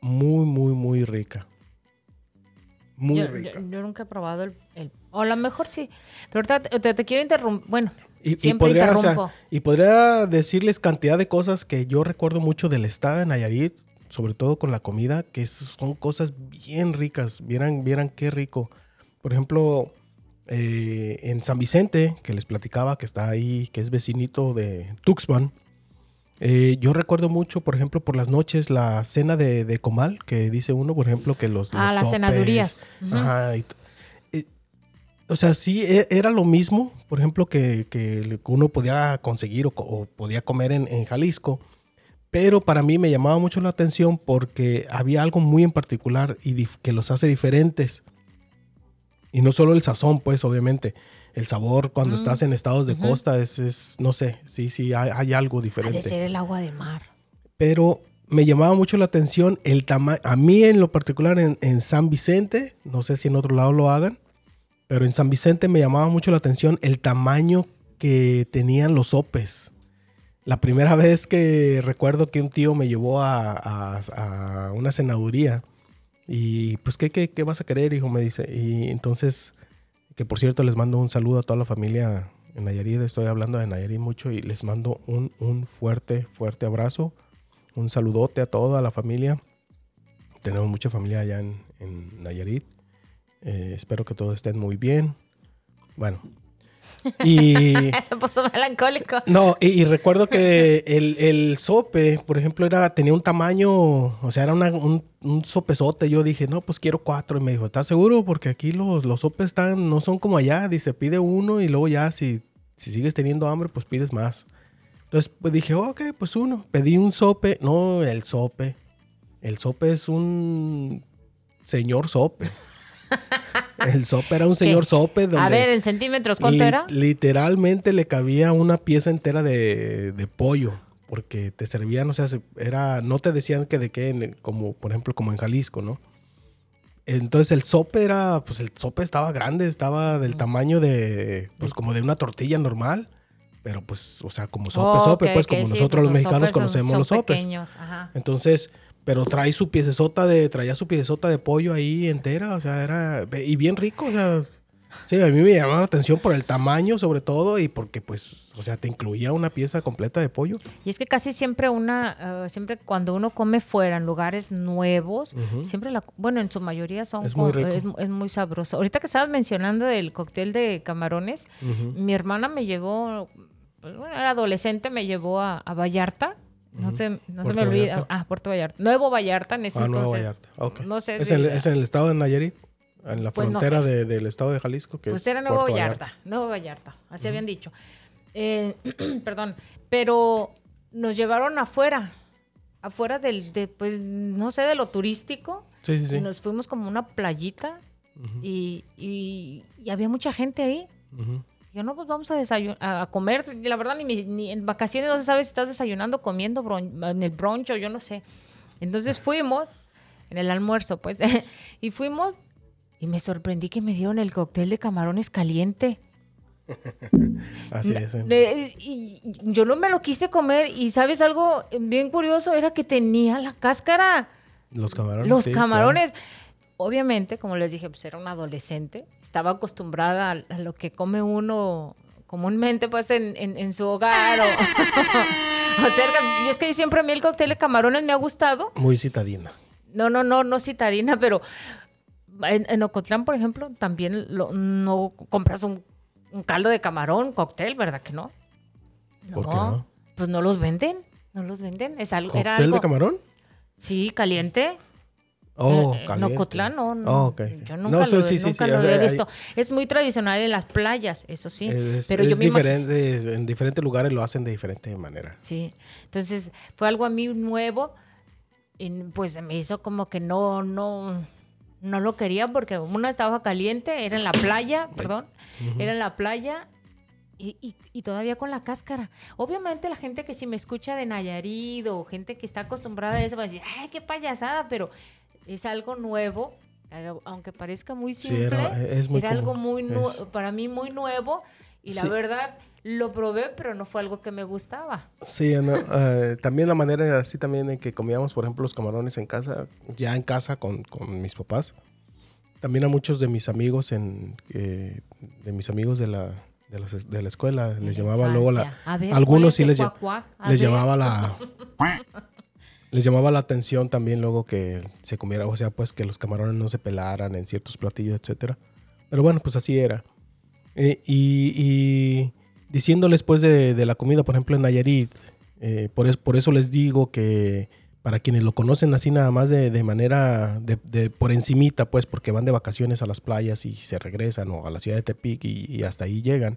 muy, muy, muy rica. Muy yo, rica. yo- yo nunca he probado el, el- O a lo mejor sí. Pero ahorita te, te- te quiero interrumpir. Bueno, Y, y siempre podría, o sea, interrumpo. y podría decirles cantidad de cosas que yo recuerdo mucho del estado de Nayarit, sobre todo con la comida, que son cosas bien ricas. Vieran, vieran qué rico. Por ejemplo, eh, en San Vicente, que les platicaba que está ahí, que es vecinito de Tuxpan, Eh, yo recuerdo mucho, por ejemplo, por las noches la cena de, de comal, que dice uno, por ejemplo, que los... Ah, los las sopes, cenadurías. Ajá. y eh, o sea, sí, e- era lo mismo, por ejemplo, que, que uno podía conseguir o, podía comer en, en Jalisco. Pero para mí me llamaba mucho la atención porque había algo muy en particular y que los hace diferentes. Y no solo el sazón, pues, obviamente. El sabor cuando Mm. estás en estados de Ujú. costa es, es, no sé, sí, sí, hay, hay algo Ha de diferente ser el agua de mar. pero me llamaba mucho la atención el tamaño, a mí en lo particular en, en San Vicente, no sé si en otro lado lo hagan, pero en San Vicente me llamaba mucho la atención el tamaño que tenían los sopes. La primera vez que recuerdo que un tío me llevó a, a- a una cenaduría y pues, ¿qué, qué, qué vas a querer, hijo? Me dice. Y entonces, que por cierto les mando un saludo a toda la familia en Nayarit, estoy hablando de Nayarit mucho y les mando un, un fuerte, fuerte abrazo un saludote a toda la familia. Tenemos mucha familia allá en, Nayarit. Eh, espero que todos estén muy bien. Bueno. Y, Se puso melancólico. no, y, y recuerdo que el, el sope, por ejemplo, era, tenía un tamaño, o sea, era una- un, un sopezote. Yo dije, no, pues quiero cuatro. Y me dijo, ¿estás seguro? Porque aquí los, los sopes están, no son como allá. Dice, pide uno y luego ya, si, si sigues teniendo hambre, pues pides más. Entonces, pues dije, ok, pues uno. Pedí un sope. No, el sope. El sope es un señor sope. El sope era un señor sope donde A ver, en centímetros, ¿cuánto li- era? literalmente le cabía una pieza entera de, de pollo. Porque te servían, o sea, se- era, no te decían que de qué, como por ejemplo, como en Jalisco, ¿no? Entonces el sope era, pues el sope estaba grande, estaba del tamaño de, pues como de una tortilla normal. Pero pues, o sea, como sope, Oh, sope, pues como sí, nosotros pues los mexicanos conocemos los sopes. pequeños, ajá. Entonces, pero trae su piecesota de, traía su piecesota de pollo ahí entera, o sea, era, y bien rico, o sea, sí, a mí me llamaba la atención por el tamaño sobre todo y porque pues, o sea, te incluía una pieza completa de pollo. Y es que casi siempre una, eh, siempre cuando uno come fuera en lugares nuevos, siempre la, bueno, en su mayoría son Es muy co- rico. es, es muy sabroso. Ahorita que estabas mencionando del cóctel de camarones, mi hermana me llevó, pues, bueno, era adolescente, me llevó a, a Vallarta. No se, no se me olvida. Vallarta. Ah, Puerto Vallarta. Nuevo Vallarta en ese Ah, Nuevo. Vallarta, ok. No sé. es, de- en, es en el estado de Nayarit, en la Pues no frontera sé. de- del estado de Jalisco, que Pues es era Nuevo Puerto Vallarta, Nuevo Vallarta, así habían dicho. Eh, perdón, pero nos llevaron afuera, afuera del, de, pues, no sé, de lo turístico. Sí, sí, sí. Y nos fuimos como a una playita y, y- y había mucha gente ahí. Yo, no, pues vamos a desayunar, a comer. La verdad, ni, ni en vacaciones no se sabe si estás desayunando, comiendo bron- en el brunch o yo no sé. Entonces fuimos, en el almuerzo, pues, y fuimos y me sorprendí que me dieron el cóctel de camarones caliente. Así es. eh. Y y yo no me lo quise comer y sabes algo bien curioso era que tenía la cáscara, Los camarones. los sí, claro. Obviamente, como les dije, pues era una adolescente, estaba acostumbrada a, a lo que come uno comúnmente pues en, en- en su hogar o, o cerca. Y es que siempre a mí el cóctel de camarones me ha gustado. Muy citadina. No, no, no, no citadina, pero en, en Ocotlán, por ejemplo, también lo- no compras un, un caldo de camarón, cóctel, ¿verdad que no? ¿Por qué no? Pues no los venden, no los venden. Es algo, era ¿Cóctel algo, de camarón? Sí, caliente. Oh, Eh, En caliente. Ocotlán, no, no. Oh. Yo nunca lo, sí, sí, nunca sí, lo o había sea, hay- visto. Es muy tradicional en las playas, eso sí. Es, pero yo me imag- diferente, en diferentes lugares lo hacen de diferente manera. Sí, entonces fue algo a mí nuevo y pues me hizo como que no, no, no lo quería porque una estaba caliente, era en la playa, perdón, era en la playa y, y- y todavía con la cáscara. Obviamente la gente que si me escucha de Nayarit o gente que está acostumbrada a eso va a decir, ay, qué payasada, pero es algo nuevo, eh, aunque parezca muy Sí, simple, era- es muy era algo muy es- para mí muy nuevo y la Sí. verdad lo probé, pero no fue algo que me gustaba. Sí, no, eh, también la manera así también en que comíamos, por ejemplo, los camarones en casa, ya en casa con, con mis papás. También a muchos de mis amigos en eh, de mis amigos de la de, la escuela les llamaba luego la Infancia. A ver, algunos sí les, cuac, les ver. llamaba la les llamaba la atención también luego que se comiera, o sea, pues que los camarones no se pelaran en ciertos platillos, etcétera. Pero bueno, pues así era. Eh, y, y diciéndoles pues de, la comida, por ejemplo, en Nayarit, Eh, por eso les digo que para quienes lo conocen así nada más de, de manera, de, de- por encimita, pues porque van de vacaciones a las playas y se regresan o a la ciudad de Tepic y, y hasta ahí llegan.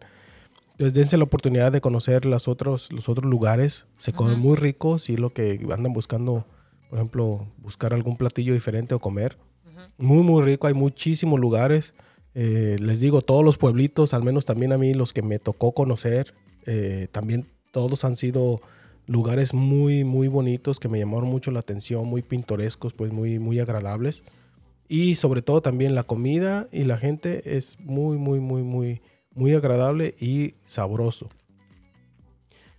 Entonces dense la oportunidad de conocer las otros, los otros lugares. Se comen Ujú. muy ricos y lo que andan buscando, por ejemplo, buscar algún platillo diferente o comer. Muy, muy rico. Hay muchísimos lugares. Eh, les digo, todos los pueblitos, al menos también a mí los que me tocó conocer, eh, también todos han sido lugares muy, muy bonitos que me llamaron mucho la atención, muy pintorescos, pues muy, muy agradables. Y sobre todo también la comida y la gente es muy, muy, muy, muy, muy agradable y sabroso.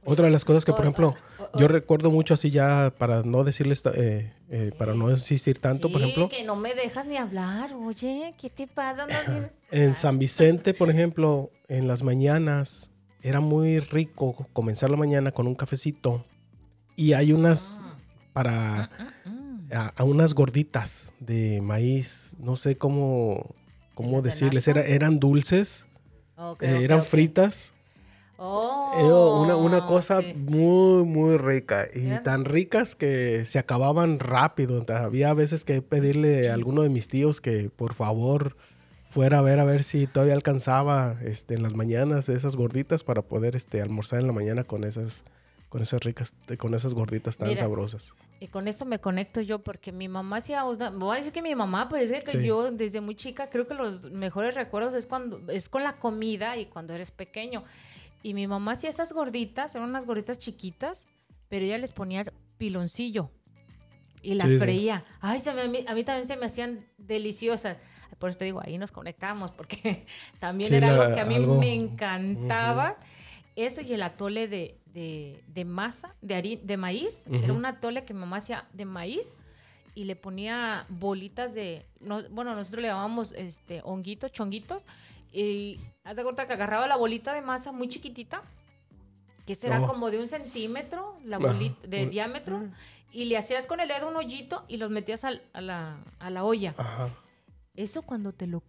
Otra de las cosas que, por ejemplo, yo recuerdo mucho así ya, para no decirles, eh, eh, para no insistir tanto, por ejemplo, que no me dejas ni hablar. Oye, ¿qué te pasa? En San Vicente, por ejemplo, en las mañanas, era muy rico comenzar la mañana con un cafecito. Y hay unas, para, Mm. a, a unas gorditas de maíz, no sé cómo, cómo ¿Las de decirles, era- eran dulces, Eh, ok, eran fritas. Oh, Eh, una, una cosa sí. muy, muy rica. Y tan ricas que se acababan rápido. Entonces, había veces que pedirle a alguno de mis tíos que por favor fuera a ver a ver si todavía alcanzaba este, en las mañanas esas gorditas para poder este, almorzar en la mañana con esas, con esas ricas, con esas gorditas tan Mira, sabrosas. Y con eso me conecto yo, porque mi mamá hacía, voy a decir que mi mamá, pues es que Sí. yo desde muy chica creo que los mejores recuerdos es cuando es con la comida y cuando eres pequeño. Y mi mamá hacía esas gorditas, eran unas gorditas chiquitas, pero ella les ponía piloncillo y las Sí, sí. freía. Ay, se me- a, mí, a mí también se me hacían deliciosas. Por eso te digo, ahí nos conectamos, porque también Sí, era la- algo que a mí algo- me encantaba. Eso y el atole de, de, de masa, de, hari- de maíz. Era un atole que mi mamá hacía de maíz y le ponía bolitas de... no- bueno, nosotros le llamamos este, honguitos, chonguitos. Y haz de cuenta que agarraba la bolita de masa muy chiquitita, que será Oh. como de un centímetro, la bolita de diámetro, y le hacías con el dedo un hoyito y los metías al- a, la, a la olla. Ajá. Eso cuando te lo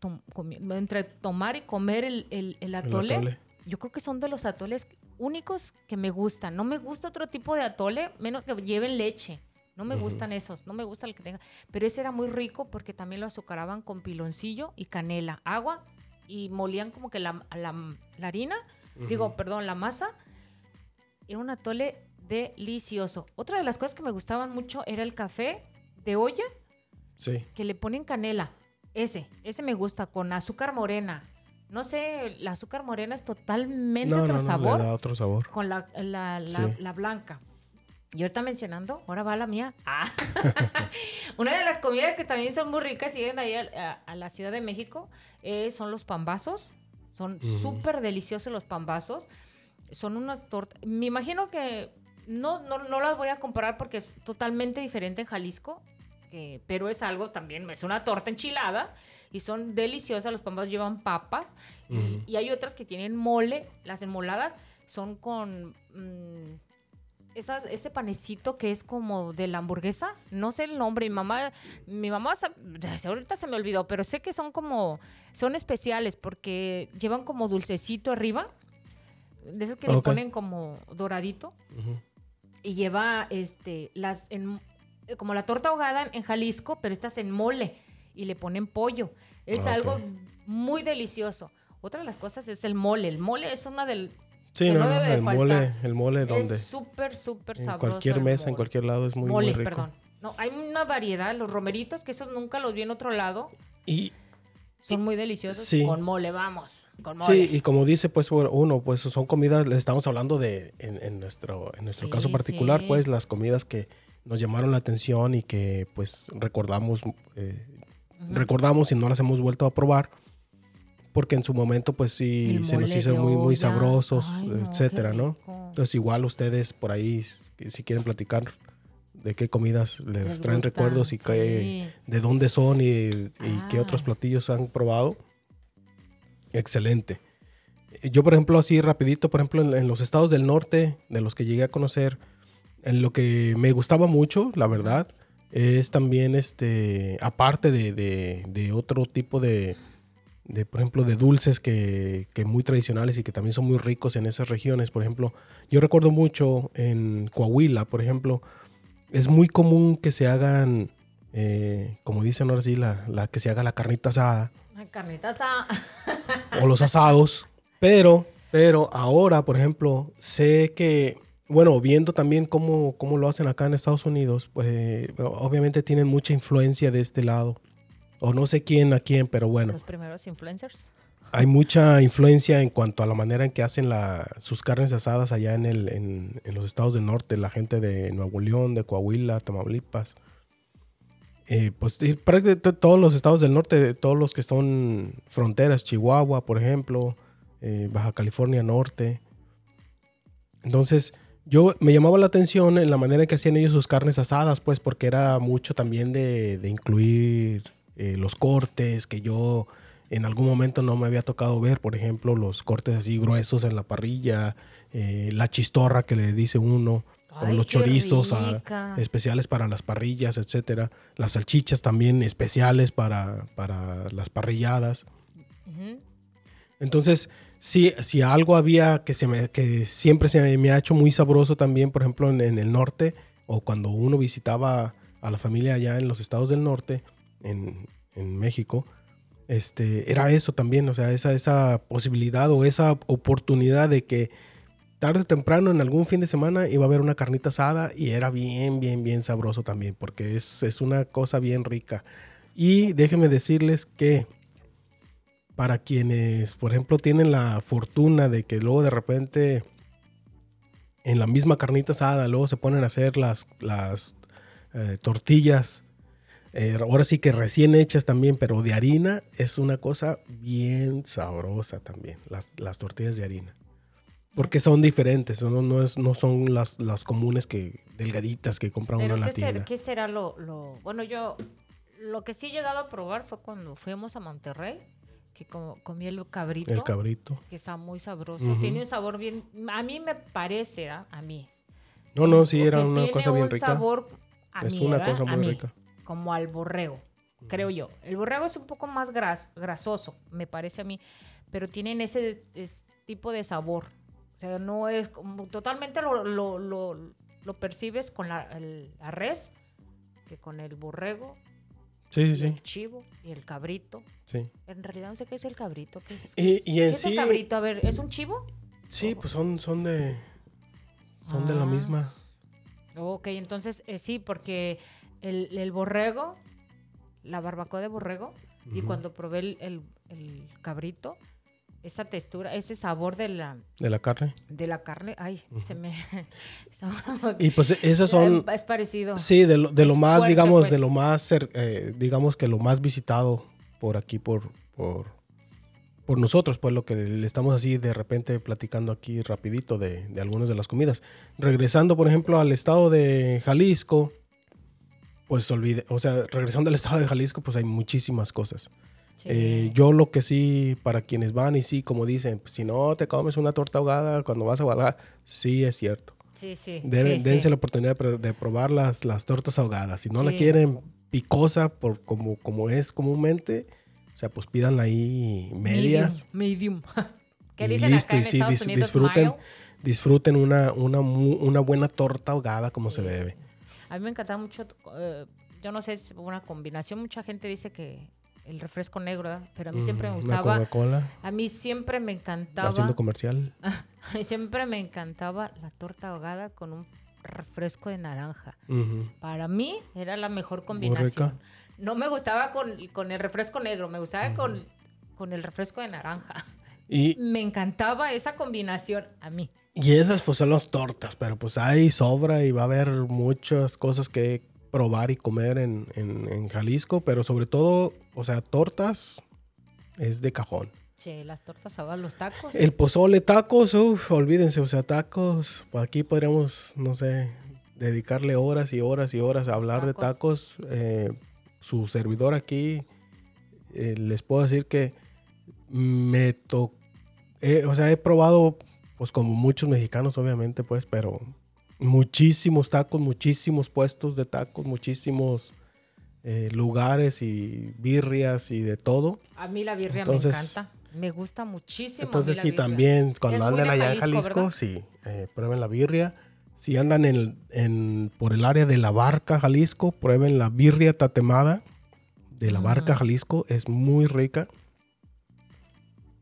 tom- comi- entre tomar y comer el, el- el el atole, atole. Yo creo que son de los atoles únicos que me gustan. No me gusta otro tipo de atole, menos que lleven leche. No me gustan esos, no me gusta el que tenga. Pero ese era muy rico porque también lo azucaraban con piloncillo y canela, agua y molían como que la, la- la harina, digo, perdón, la masa. Era un atole delicioso. Otra de las cosas que me gustaban mucho era el café de olla Sí. que le ponen canela. Ese, ese me gusta, con azúcar morena. No sé, el azúcar morena es totalmente No, otro no, no, sabor le da otro sabor. con la, la, la- Sí. la blanca. Y ahorita mencionando, ahora va la mía. Ah. Una de las comidas que también son muy ricas y llegan ahí a, a- a la Ciudad de México eh, son los pambazos. Son Ujú. súper deliciosos los pambazos. Son unas tortas. Me imagino que no, no, no las voy a comparar porque es totalmente diferente en Jalisco. que- pero es algo también, es una torta enchilada y son deliciosas. Los pambazos llevan papas y- hay otras que tienen mole. Las enmoladas son con mm, esas, ese panecito que es como de la hamburguesa. No sé el nombre. Mi mamá, mi mamá ahorita se me olvidó, pero sé que son como, son especiales porque llevan como dulcecito arriba. De esos que le Ok. ponen como doradito y lleva este las en, como la torta ahogada en Jalisco, pero estas en mole y le ponen pollo. Es Ah, algo ok. muy delicioso. Otra de las cosas es el mole. El mole es una del Sí, no, no debe de el faltar. mole, el mole donde es súper súper en sabroso. cualquier el mesa, en cualquier lado es muy, mole, muy rico. perdón. No, hay una variedad, los romeritos que esos nunca los vi en otro lado, Y son muy deliciosos Sí. con mole, vamos, sí, y como dice pues uno, pues son comidas, le estamos hablando de en, en nuestro en nuestro Sí, caso particular, sí. pues las comidas que nos llamaron la atención y que pues recordamos eh, Recordamos y no las hemos vuelto a probar porque en su momento pues sí se nos hizo muy muy sabrosos, Ay, no, etcétera, ¿no? Entonces igual ustedes por ahí si quieren platicar de qué comidas les, Les traen gusta, recuerdos y qué, de dónde son y, y qué otros Ah. platillos han probado. Excelente. Yo, por ejemplo, así rapidito, por ejemplo, en, en los estados del norte, de los que llegué a conocer, en lo que me gustaba mucho, la verdad, es también, este, aparte de, de- de otro tipo de, de, por ejemplo, de dulces que, que muy tradicionales y que también son muy ricos en esas regiones. Por ejemplo, yo recuerdo mucho en Coahuila, por ejemplo, es muy común que se hagan, eh, como dicen ahora sí, la, la- que se haga la carnita asada La carnita asada. o los asados, pero, pero ahora, por ejemplo, sé que, bueno, viendo también cómo, cómo lo hacen acá en Estados Unidos, pues eh, obviamente tienen mucha influencia de este lado. O no sé quién a quién, pero bueno, Los primeros influencers. hay mucha influencia en cuanto a la manera en que hacen la, sus carnes asadas allá en, el, en, en los estados del norte, la gente de Nuevo León, de Coahuila, Tamaulipas. Eh, pues prácticamente todos los estados del norte, todos los que son fronteras, Chihuahua, por ejemplo, eh, Baja California Norte. Entonces, yo me llamaba la atención en la manera en que hacían ellos sus carnes asadas, pues porque era mucho también de, de incluir eh, los cortes que yo en algún momento no me había tocado ver, por ejemplo, los cortes así gruesos en la parrilla, eh, la chistorra que le dice uno, o los chorizos especiales para las parrillas, etcétera, las salchichas también especiales para, para las parrilladas. Ujú. Entonces, si, si algo había que, siempre se me ha hecho muy sabroso también, por ejemplo, en, en el norte, o cuando uno visitaba a la familia allá en los estados del norte, en, en México, este, era eso también, o sea, esa, esa posibilidad o esa oportunidad de que tarde o temprano, en algún fin de semana, iba a haber una carnita asada y era bien, bien, bien sabroso también, porque es, es una cosa bien rica. Y déjenme decirles que para quienes, por ejemplo, tienen la fortuna de que luego de repente en la misma carnita asada, luego se ponen a hacer las, las eh, tortillas, eh, ahora sí que recién hechas también, pero de harina, es una cosa bien sabrosa también, las, las tortillas de harina. Porque son diferentes, no, no, es, no son las, las comunes que delgaditas que compra uno en la ¿qué, ser- tienda. qué será lo, lo- Bueno, yo lo que sí he llegado a probar fue cuando fuimos a Monterrey, que co- comí el cabrito, El cabrito. que está muy sabroso. Tiene un sabor bien... A mí me parece, ¿ah? a mí. No, no, sí, era una tiene cosa bien un rica. sabor, a Es mí, una ¿verdad? cosa A muy mí, rica. Como al borrego, creo yo. El borrego es un poco más gras, grasoso, me parece a mí, pero tienen ese es- tipo de sabor. O sea, no es como totalmente lo, lo, lo- lo percibes con la, el- la res que con el borrego, Sí, sí, el chivo y el cabrito. sí. En realidad no sé qué es el cabrito. ¿Qué es, Y- y en ¿qué es el cabrito? A ver, ¿es un chivo? Sí, pues son, son de. Son de la Ah. misma. Ok, entonces eh, sí, porque el, el borrego, la barbacoa de borrego, y cuando probé el, el- el cabrito, esa textura, ese sabor de la, De la carne. de la carne, ay, se me... Y pues esas son. Es parecido. Sí, de lo, de lo más, fuerte, digamos, pues. de lo más, eh, digamos que lo más visitado por aquí, por, por, por nosotros, pues lo que le estamos así de repente platicando aquí rapidito de, de algunas de las comidas. Regresando, por ejemplo, al estado de Jalisco, pues olvide, o sea, regresando al estado de Jalisco, pues hay muchísimas cosas. Sí. Eh, yo lo que sí, para quienes van y sí, como dicen, si no te comes una torta ahogada cuando vas a Guadalajara, sí es cierto. sí, sí. Deben, sí, dense sí. la oportunidad de, pr- de probar las, las tortas ahogadas. Si no la quieren picosa por como, como es comúnmente, o sea, pues pídanla ahí medias. Medium. medium. ¿Qué y dicen listo, acá en y sí, dis- disfruten, Mayo. disfruten una, una, una buena torta ahogada como se debe. A mí me encantaba mucho, eh, yo no sé, es una combinación. Mucha gente dice que el refresco negro, ¿verdad? pero a mí siempre me gustaba. Coca-Cola, A mí siempre me encantaba. haciendo comercial. a mí siempre me encantaba la torta ahogada con un refresco de naranja. Para mí era la mejor rica. combinación. No me gustaba con, con el refresco negro, me gustaba con, con el refresco de naranja. Y, Me encantaba esa combinación a mí. y esas pues son las tortas, pero pues hay sobra y va a haber muchas cosas que probar y comer en, en- en Jalisco, pero sobre todo, o sea, tortas es de cajón. Che, las tortas ahogadas, los tacos. El pozole, tacos, uff, olvídense, o sea, tacos, aquí podríamos, no sé, dedicarle horas y horas y horas a hablar de tacos. Eh, su servidor aquí, eh, les puedo decir que me tocó, o sea, he probado, pues como muchos mexicanos, obviamente, pues, pero muchísimos tacos, muchísimos puestos de tacos, muchísimos eh, lugares y birrias y de todo. A mí la birria Entonces- me encanta. Me gusta muchísimo. Entonces sí, birria. también cuando de allá en Jalisco, ¿verdad? sí, eh, prueben la birria. Si andan en, en- por el área de la Barca, Jalisco, prueben la birria tatemada de la Barca, Mm. Jalisco. Es muy rica.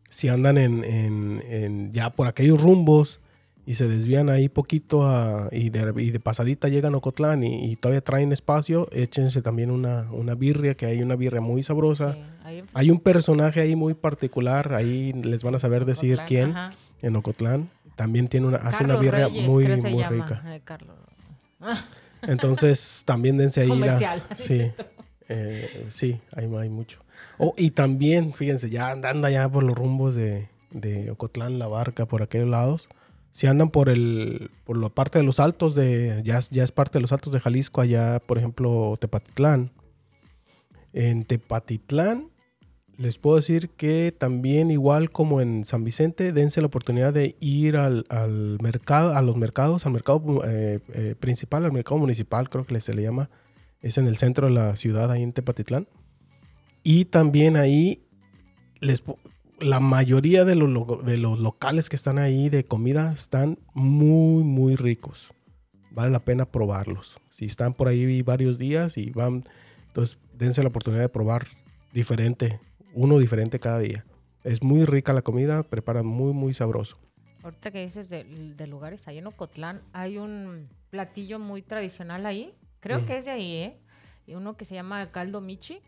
Si andan en, en- en ya por aquellos rumbos y se desvían ahí poquito a- y, de, y de pasadita llegan a Ocotlán y, y todavía traen espacio, échense también una, una birria, que hay una birria muy sabrosa. Sí, en Hay un personaje ahí muy particular, ahí les van a saber decir Ocotlán, quién ajá. en Ocotlán. También tiene una, hace una birria Reyes, muy, muy llama. rica. Ay, Carlos. Entonces también dense ahí la- Comercial, Sí, dices tú. eh, sí, hay, hay mucho. Oh, y también, fíjense, ya andando allá por los rumbos de, de Ocotlán, La Barca, por aquellos lados. Si andan por el, por la parte de los altos de, ya, ya es parte de los altos de Jalisco, allá, por ejemplo, Tepatitlán. En Tepatitlán, les puedo decir que también, igual como en San Vicente, dense la oportunidad de ir al, al mercado, a los mercados, al mercado eh, eh, principal, al mercado municipal, creo que se le llama. Es en el centro de la ciudad, ahí en Tepatitlán. Y también ahí, les, la mayoría de los, lo- de los locales que están ahí de comida están muy, muy ricos. Vale la pena probarlos. Si están por ahí varios días y van, entonces dense la oportunidad de probar diferente, uno diferente cada día. Es muy rica la comida, preparan muy, muy sabroso. Ahorita que dices de, de lugares, ahí en Ocotlán hay un platillo muy tradicional ahí. Creo Mm. que es de ahí, ¿eh? Y uno que se llama caldo michi.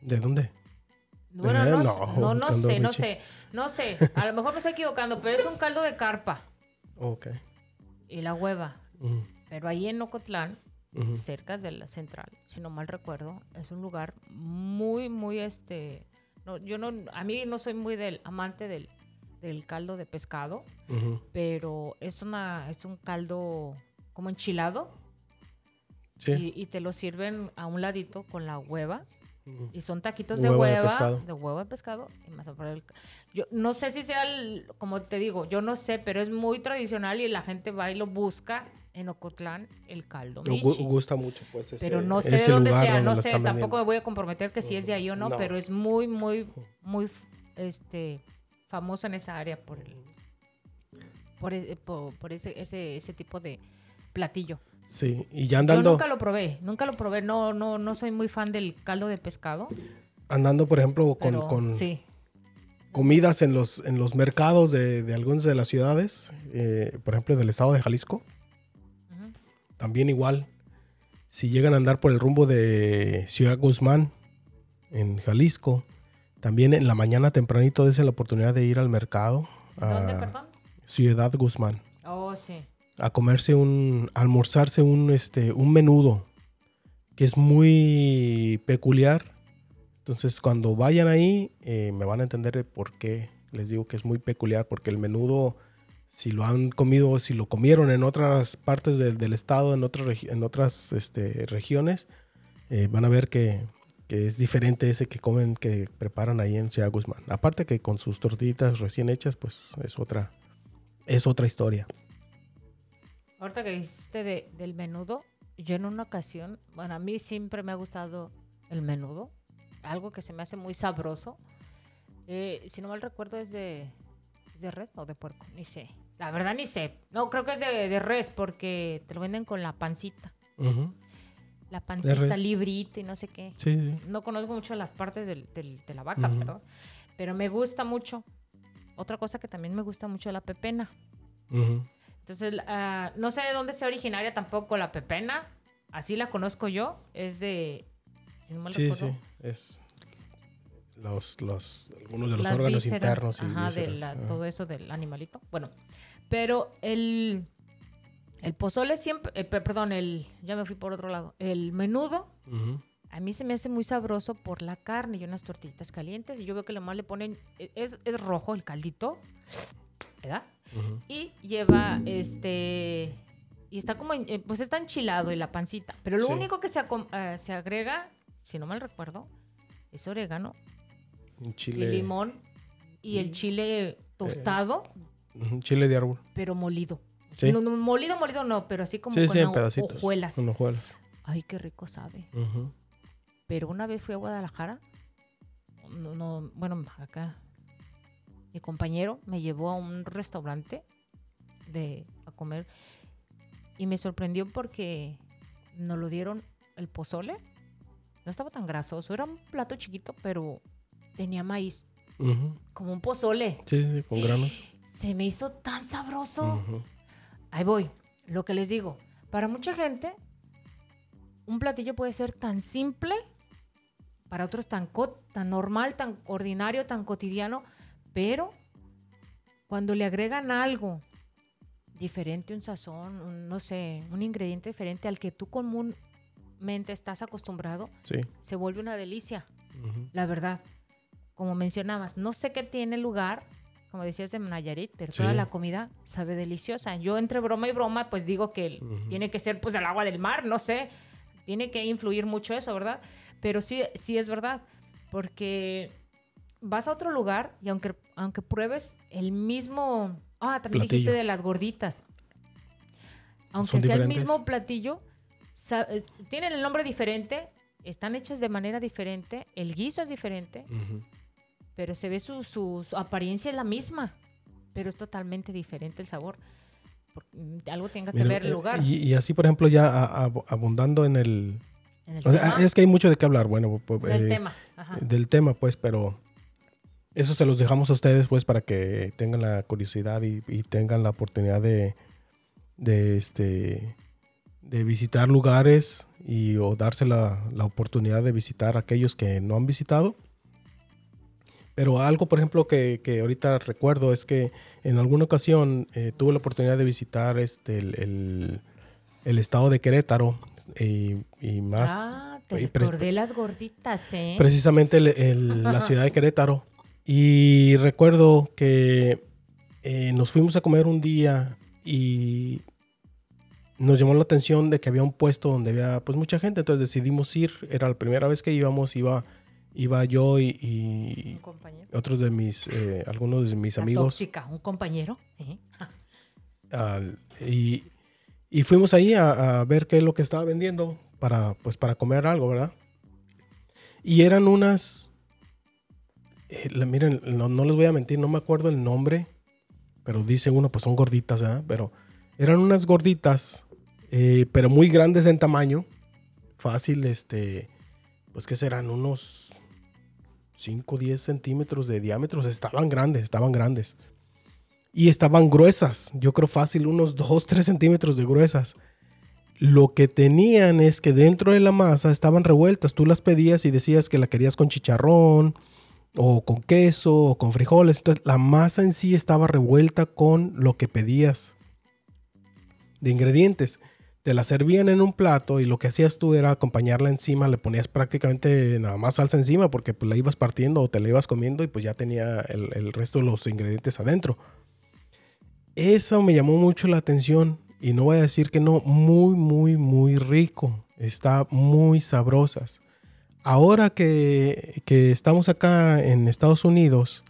¿De dónde? Bueno, no, no, no, sé, no sé, no sé. A lo mejor me estoy equivocando, pero es un caldo de carpa Ok. y la hueva. Pero ahí en Ocotlán, ujú. cerca de la central, si no mal recuerdo, es un lugar muy, muy este. No, yo no, a mí no soy muy del amante del, del caldo de pescado, pero es una, es un caldo como enchilado Sí. y, y te lo sirven a un ladito con la hueva. Y son taquitos de Hueva de hueva, pescado. de huevo de pescado y más aparte el- yo no sé si sea el- como te digo, yo no sé, pero es muy tradicional y la gente va y lo busca en Ocotlán el caldo. Me gusta mucho, pues. ese- Pero no sé de dónde sea, no sé, tampoco vendiendo. me voy a comprometer que si es de ahí o no, No. pero es muy, muy, muy este famoso en esa área por el, por, e- por, por ese, ese, ese tipo de platillo. Sí, y ya Yo andando, nunca lo probé, nunca lo probé, no, no, no soy muy fan del caldo de pescado, andando por ejemplo, con, pero con sí. comidas en los, en los mercados de, de algunas de las ciudades, eh, por ejemplo, del estado de Jalisco, también igual. Si llegan a andar por el rumbo de Ciudad Guzmán, en Jalisco, también en la mañana tempranito dense la oportunidad de ir al mercado ¿Dónde, a perdón? Ciudad Guzmán. Oh, sí. A comerse un, almorzarse un, este, un menudo que es muy peculiar. Entonces, cuando vayan ahí, eh, me van a entender por qué les digo que es muy peculiar, porque el menudo, si lo han comido, si lo comieron en otras partes del- estado, en otras, en otras este, regiones, eh, van a ver que, que es diferente ese que comen, que preparan ahí en Ciudad Guzmán. Aparte que con sus tortillitas recién hechas, pues es otra, es otra historia. Ahorita que dijiste de- del menudo, yo en una ocasión, bueno, a mí siempre me ha gustado el menudo, algo que se me hace muy sabroso. Eh, si no mal recuerdo, es de, ¿es de res o de puerco, ni sé. La verdad ni sé. No, creo que es de, de res porque te lo venden con la pancita. La pancita res. librito y no sé qué. Sí, sí. No conozco mucho las partes del- del- de la vaca, perdón. Pero me gusta mucho. Otra cosa que también me gusta mucho es la pepena. Entonces, ah, no sé de dónde sea originaria tampoco la pepena. Así la conozco yo. Es de. Si no mal Sí, recuerdo, sí. Es los, los, algunos de los las órganos vísceras, internos y ajá, de la- ajá. todo eso del animalito. Bueno, pero el. El pozole siempre. eh, per- perdón, el. Ya me fui por otro lado. El menudo. Ujú. A mí se me hace muy sabroso por la carne y unas tortillitas calientes. Y yo veo que lo más le ponen. e, Es, es rojo el caldito. ¿Verdad? Y lleva este. Y está como. eh, Pues está enchilado y la pancita. Pero lo Sí. único que se, eh, se agrega, si no mal recuerdo, es orégano Un chile, y limón y el chile tostado, ujú, chile de árbol. pero molido. Sí. No, no, molido, molido no, pero así como Sí, con hojuelas. Con hojuelas. ay, qué rico sabe. Pero una vez fui a Guadalajara, no, no, bueno, acá, mi compañero me llevó a un restaurante de, a comer y me sorprendió porque nos lo dieron el pozole. No estaba tan grasoso, era un plato chiquito, pero tenía maíz, como un pozole. Sí, con granos. Se me hizo tan sabroso. Ahí voy. Lo que les digo. Para mucha gente, un platillo puede ser tan simple, para otros tan, tan normal, tan ordinario, tan cotidiano, pero cuando le agregan algo diferente, un sazón, un, no sé, un ingrediente diferente al que tú comúnmente estás acostumbrado, Sí. se vuelve una delicia Ujú. la verdad. Como mencionabas, no sé qué tiene lugar, como decías de Nayarit, pero Sí. toda la comida sabe deliciosa. Yo entre broma y broma, pues digo que Ujú. tiene que ser pues el agua del mar, no sé, tiene que influir mucho eso, ¿verdad? Pero sí, sí es verdad, porque vas a otro lugar y aunque, aunque pruebes el mismo... Ah, también dijiste de las gorditas. Aunque sea el mismo platillo, eh, tienen el nombre diferente, están hechas de manera diferente, el guiso es diferente, pero se ve su, su- su apariencia es la misma, pero es totalmente diferente el sabor. Mm, algo tenga que Mira, ver el eh, lugar. Y, y así, por ejemplo, ya abundando en el... en el o sea, tema, es que hay mucho de qué hablar, bueno, del eh, tema. Ajá. del tema, pues, pero eso se los dejamos a ustedes, pues, para que tengan la curiosidad y, y tengan la oportunidad de, de, este, de visitar lugares y o darse la, la oportunidad de visitar aquellos que no han visitado. Pero algo, por ejemplo, que, que ahorita recuerdo es que en alguna ocasión eh, tuve la oportunidad de visitar este, el, el- el estado de Querétaro y, y más ah, te recordé las gorditas, ¿eh? precisamente el- la ciudad de Querétaro. Y recuerdo que eh, nos fuimos a comer un día y nos llamó la atención de que había un puesto donde había pues mucha gente, entonces decidimos ir. Era la primera vez que íbamos, iba, iba yo y, otros de mis, eh, algunos de mis La amigos. tóxica, un compañero. ¿eh? y, y fuimos ahí a, a ver qué es lo que estaba vendiendo para, pues, para comer algo, ¿verdad? Y eran unas... eh, miren, no, no les voy a mentir, no me acuerdo el nombre, pero dice uno, pues son gorditas. Pero eran unas gorditas, eh, pero muy grandes en tamaño, fácil, este, pues que serán unos 5 o 10 centímetros de diámetro, estaban grandes, estaban grandes y estaban gruesas. Yo creo fácil, unos 2, 3 centímetros de gruesas. Lo que tenían es que dentro de la masa estaban revueltas. Tú las pedías y decías que la querías con chicharrón, o con queso, o con frijoles. Entonces la masa en sí estaba revuelta con lo que pedías de ingredientes. Te la servían en un plato y lo que hacías tú era acompañarla encima, le ponías prácticamente nada más salsa encima porque pues la ibas partiendo o te la ibas comiendo y pues ya tenía el, el resto de los ingredientes adentro. Eso me llamó mucho la atención y no voy a decir que no, muy, muy, muy rico. Está muy sabrosas. Ahora que, estamos acá en Estados Unidos,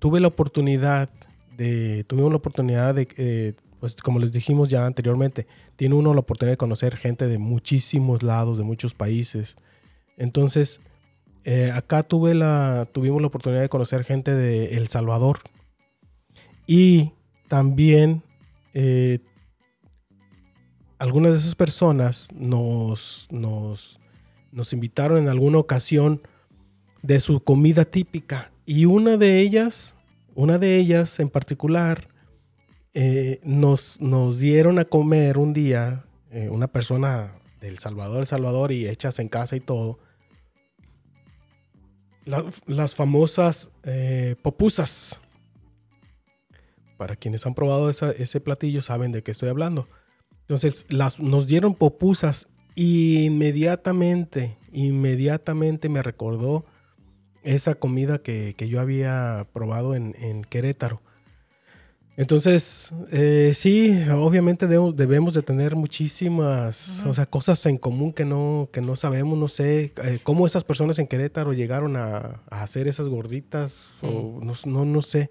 tuve la oportunidad de, tuvimos la oportunidad de, eh, pues como les dijimos ya anteriormente, tiene uno la oportunidad de conocer gente de muchísimos lados, de muchos países. Entonces, eh, acá tuve la, tuvimos la oportunidad de conocer gente de El Salvador. Y también eh, algunas de esas personas nos, nos, nos invitaron en alguna ocasión de su comida típica. Y una de ellas, una de ellas en particular, eh, nos, nos dieron a comer un día, eh, una persona del Salvador, El Salvador, y hechas en casa y todo, la- las famosas eh, popusas. Para quienes han probado ese platillo saben de qué estoy hablando. Entonces, las, nos dieron popusas y inmediatamente, inmediatamente me recordó esa comida que, que yo había probado en, en Querétaro. Entonces, eh, sí, obviamente debemos, debemos de tener muchísimas o sea, cosas en común que no, que no sabemos, no sé, eh, cómo esas personas en Querétaro llegaron a, a hacer esas gorditas, Sí. o no, no, no sé,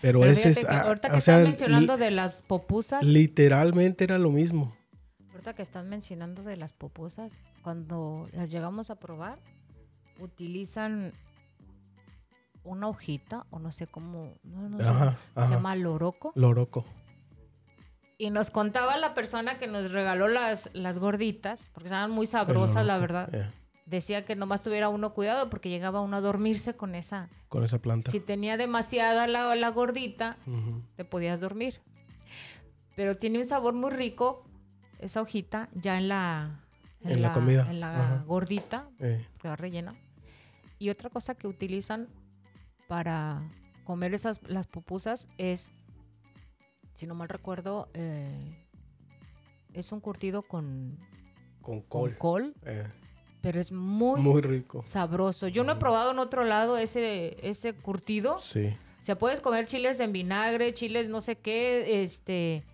pero, Pero ese es, que ah, ahorita que o sea, estás mencionando de las popusas, literalmente era lo mismo. Ahorita que están mencionando de las pupusas, cuando las llegamos a probar, utilizan una hojita, o no sé cómo, no, no sé, Ajá, se llama loroco. Loroco. Y nos contaba la persona que nos regaló las, las gorditas, porque estaban muy sabrosas, la verdad. Decía que nomás tuviera uno cuidado porque llegaba uno a dormirse con esa. con esa planta. Si tenía demasiada la, la gordita, Ujú. te podías dormir. Pero tiene un sabor muy rico, esa hojita, ya en la, En la comida, En la ajá. gordita, Eh, que va rellena. Y otra cosa que utilizan para comer esas las pupusas es, si no mal recuerdo, eh, es un curtido con, con con col. col, eh, pero es muy, muy rico. sabroso. Yo no he probado en otro lado ese, ese curtido. Sí. O sea, puedes comer chiles en vinagre, chiles no sé qué, este...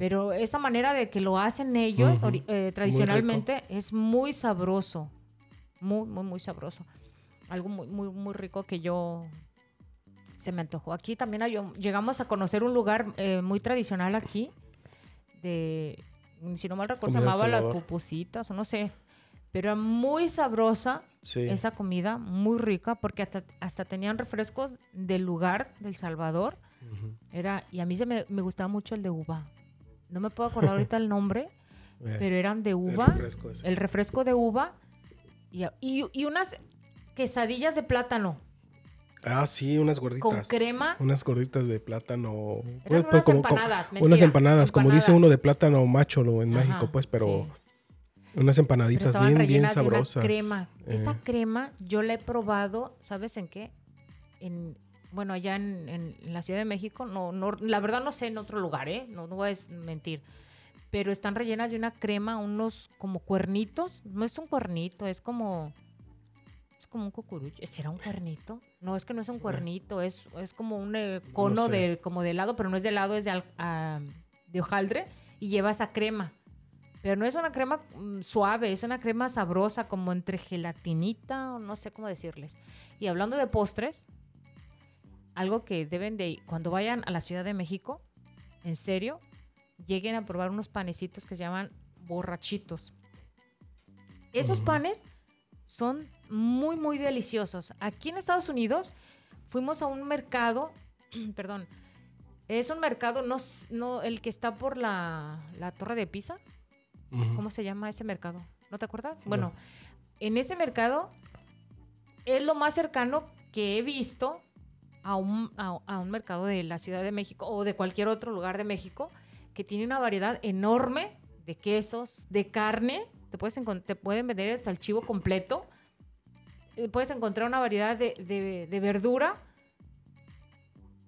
Pero esa manera de que lo hacen ellos eh, tradicionalmente es muy sabroso. Muy, muy, muy sabroso. Algo muy, muy, muy rico que yo... Se me antojó. Aquí también hay, llegamos a conocer un lugar eh, muy tradicional aquí. De... Si no mal recuerdo, se Comida llamaba las pupusitas o no sé. Pero muy sabrosa Sí. esa comida muy rica porque hasta, hasta tenían refrescos del lugar del Salvador. Era, y a mí se me, me gustaba mucho el de uva. No me puedo acordar ahorita el nombre, Eh, pero eran de el uva. refresco. El refresco de uva y, y, y unas quesadillas de plátano Ah, sí, unas gorditas. con crema. Unas gorditas de plátano. Eran Pues, unas como- como- empanadas. unas empanadas, como dice uno de plátano macho lo- en Ajá, México, pues, pero sí. unas empanaditas bien, bien de una sabrosas. crema. Eh, Esa crema yo la he probado, ¿sabes en qué? En, bueno, allá en, en- la Ciudad de México, no, no, la verdad no sé en otro lugar, ¿eh? No, no voy a mentir. Pero están rellenas de una crema, unos como cuernitos. No es un cuernito, es como... Es como un cucurucho. ¿Será un cuernito? No, es que no es un cuernito, es, es como un eh, cono sé. de, como de helado, pero no es de helado, es de, al- ah, de hojaldre y lleva esa crema. Pero no es una crema mm, suave, es una crema sabrosa, como entre gelatinita o no sé cómo decirles. Y hablando de postres, algo que deben de, cuando vayan a la Ciudad de México, en serio, lleguen a probar unos panecitos que se llaman borrachitos. Esos panes son muy, muy deliciosos. Aquí en Estados Unidos fuimos a un mercado, perdón, es un mercado, no, no el que está por la, la Torre de Pisa. ¿Cómo se llama ese mercado? ¿No te acuerdas? Bueno, en ese mercado es lo más cercano que he visto a un, a, a un mercado de la Ciudad de México o de cualquier otro lugar de México que tiene una variedad enorme de quesos, de carne. Te, puedes te pueden vender hasta el chivo completo. Eh, Puedes encontrar una variedad de, de- de verdura,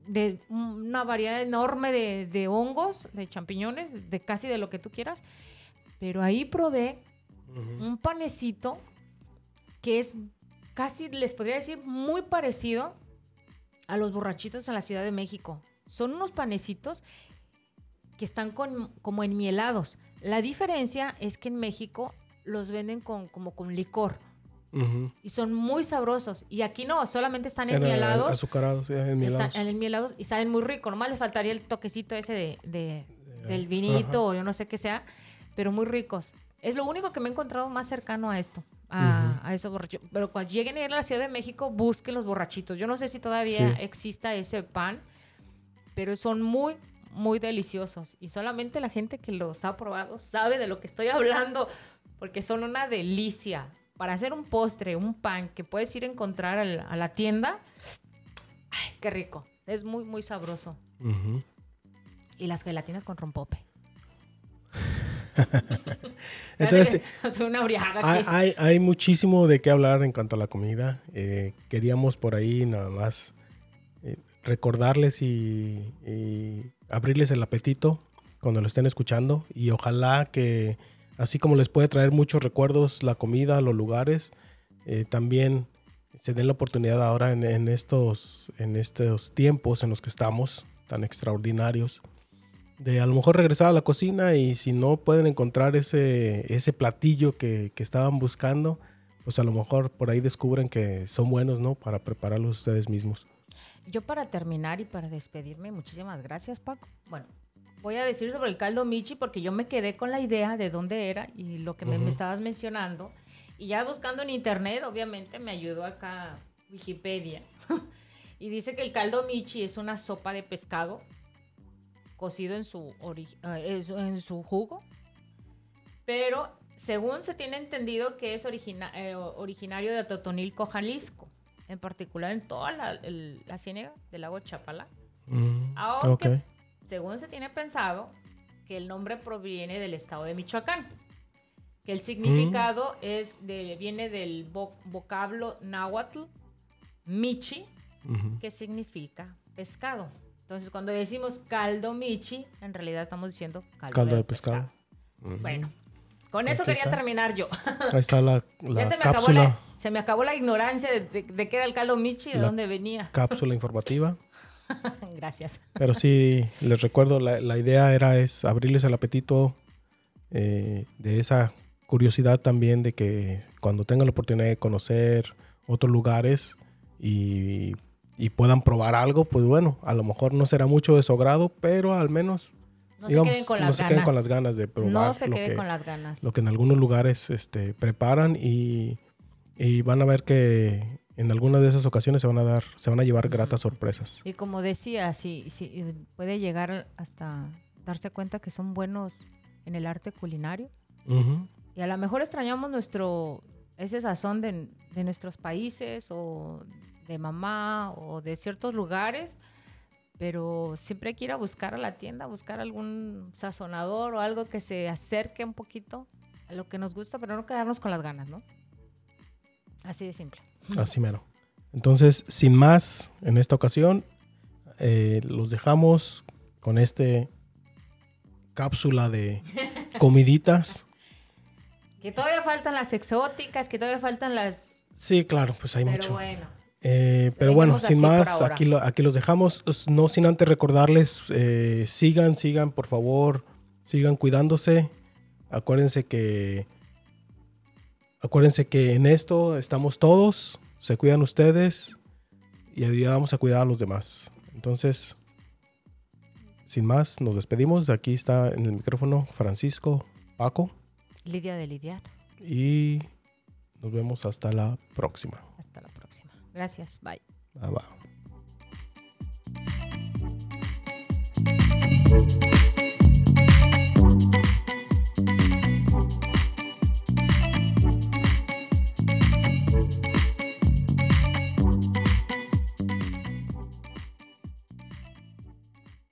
de una variedad enorme de, de hongos, de champiñones, de casi de lo que tú quieras. Pero ahí probé un panecito que es casi, les podría decir, muy parecido a los borrachitos en la Ciudad de México. Son unos panecitos que están con, como enmielados. La diferencia es que en México los venden con, como con licor y son muy sabrosos. Y aquí no, solamente están enmielados. Azucarados, sí, enmielados. Están enmielados y saben muy rico. Nomás les faltaría el toquecito ese de, de- del Ajá. vinito o yo no sé qué sea, pero muy ricos. Es lo único que me he encontrado más cercano a esto, a, a esos borrachitos. Pero cuando lleguen a ir a la Ciudad de México, busquen los borrachitos. Yo no sé si todavía Sí. exista ese pan, pero son muy, muy deliciosos. Y solamente la gente que los ha probado sabe de lo que estoy hablando, porque son una delicia. Para hacer un postre, un pan que puedes ir a encontrar a la tienda, ay, qué rico. Es muy, muy sabroso. Ujú. Y las gelatinas con rompope. Entonces, una hay, aquí. hay, hay muchísimo de qué hablar en cuanto a la comida. Eh, queríamos por ahí nada más eh, recordarles y, y abrirles el apetito cuando lo estén escuchando. Y ojalá que, así como les puede traer muchos recuerdos la comida, los lugares, eh, también se den la oportunidad ahora en, en estos, en estos tiempos en los que estamos tan extraordinarios de a lo mejor regresar a la cocina y si no pueden encontrar ese, ese platillo que, que estaban buscando, pues a lo mejor por ahí descubren que son buenos, ¿no? Para prepararlos ustedes mismos. Yo para terminar y para despedirme, muchísimas gracias, Paco. Bueno, voy a decir sobre el caldo Michi porque yo me quedé con la idea de dónde era y lo que me, me estabas mencionando. Y ya buscando en internet, obviamente, me ayudó acá Wikipedia. y dice que el caldo Michi es una sopa de pescado cocido en su, ori- eh, en su- jugo. Pero según se tiene entendido que es origina- eh, originario de Totonilco, Jalisco. En particular en toda la, el- la ciénaga del lago Chapala. Mm, Aunque, según se tiene pensado, que el nombre proviene del estado de Michoacán. Que el significado es de, viene del vo- vocablo náhuatl, michi, que significa pescado. Entonces, cuando decimos caldo michi, en realidad estamos diciendo caldo, Caldo de, pescado. pescado. Bueno, con eso quería está. terminar yo. Ahí está la, ya la se me, acabó cápsula, la, se me acabó la ignorancia de, de- de qué era el caldo michi y de La- dónde venía. cápsula informativa. Gracias. Pero sí, les recuerdo, la, la idea era es abrirles el apetito eh, de esa curiosidad también de que cuando tengan la oportunidad de conocer otros lugares y, y puedan probar algo, pues bueno, a lo mejor no será mucho de su agrado, pero al menos No digamos, se queden con no las se queden con las ganas de probar no se lo, queden que, con las ganas. lo que en algunos lugares este, preparan y, y van a ver que en algunas de esas ocasiones se van a dar, se van a llevar gratas sorpresas. Y como decía, sí, sí, eh, puede llegar hasta darse cuenta que son buenos en el arte culinario. Ujú. Y a lo mejor extrañamos nuestro, ese sazón de, de nuestros países o de mamá o de ciertos lugares, pero siempre hay que ir a buscar a la tienda, buscar algún sazonador o algo que se acerque un poquito a lo que nos gusta, pero no quedarnos con las ganas, ¿no? Así de simple. Así mero. Entonces, sin más, en esta ocasión, eh, los dejamos con este cápsula de comiditas. Que todavía faltan las exóticas, que todavía faltan las... Sí, claro, pues hay pero mucho. bueno. Eh, pero bueno, sin más, aquí, lo- aquí los dejamos. No sin antes recordarles, eh, sigan, sigan, por favor, sigan cuidándose. Acuérdense que, acuérdense que en esto estamos todos, se cuidan ustedes y ayudamos a cuidar a los demás. Entonces, sin más, nos despedimos. Aquí está en el micrófono Francisco, Paco Lidia de lidiar. y nos vemos hasta la próxima. Hasta la próxima. Gracias. Bye.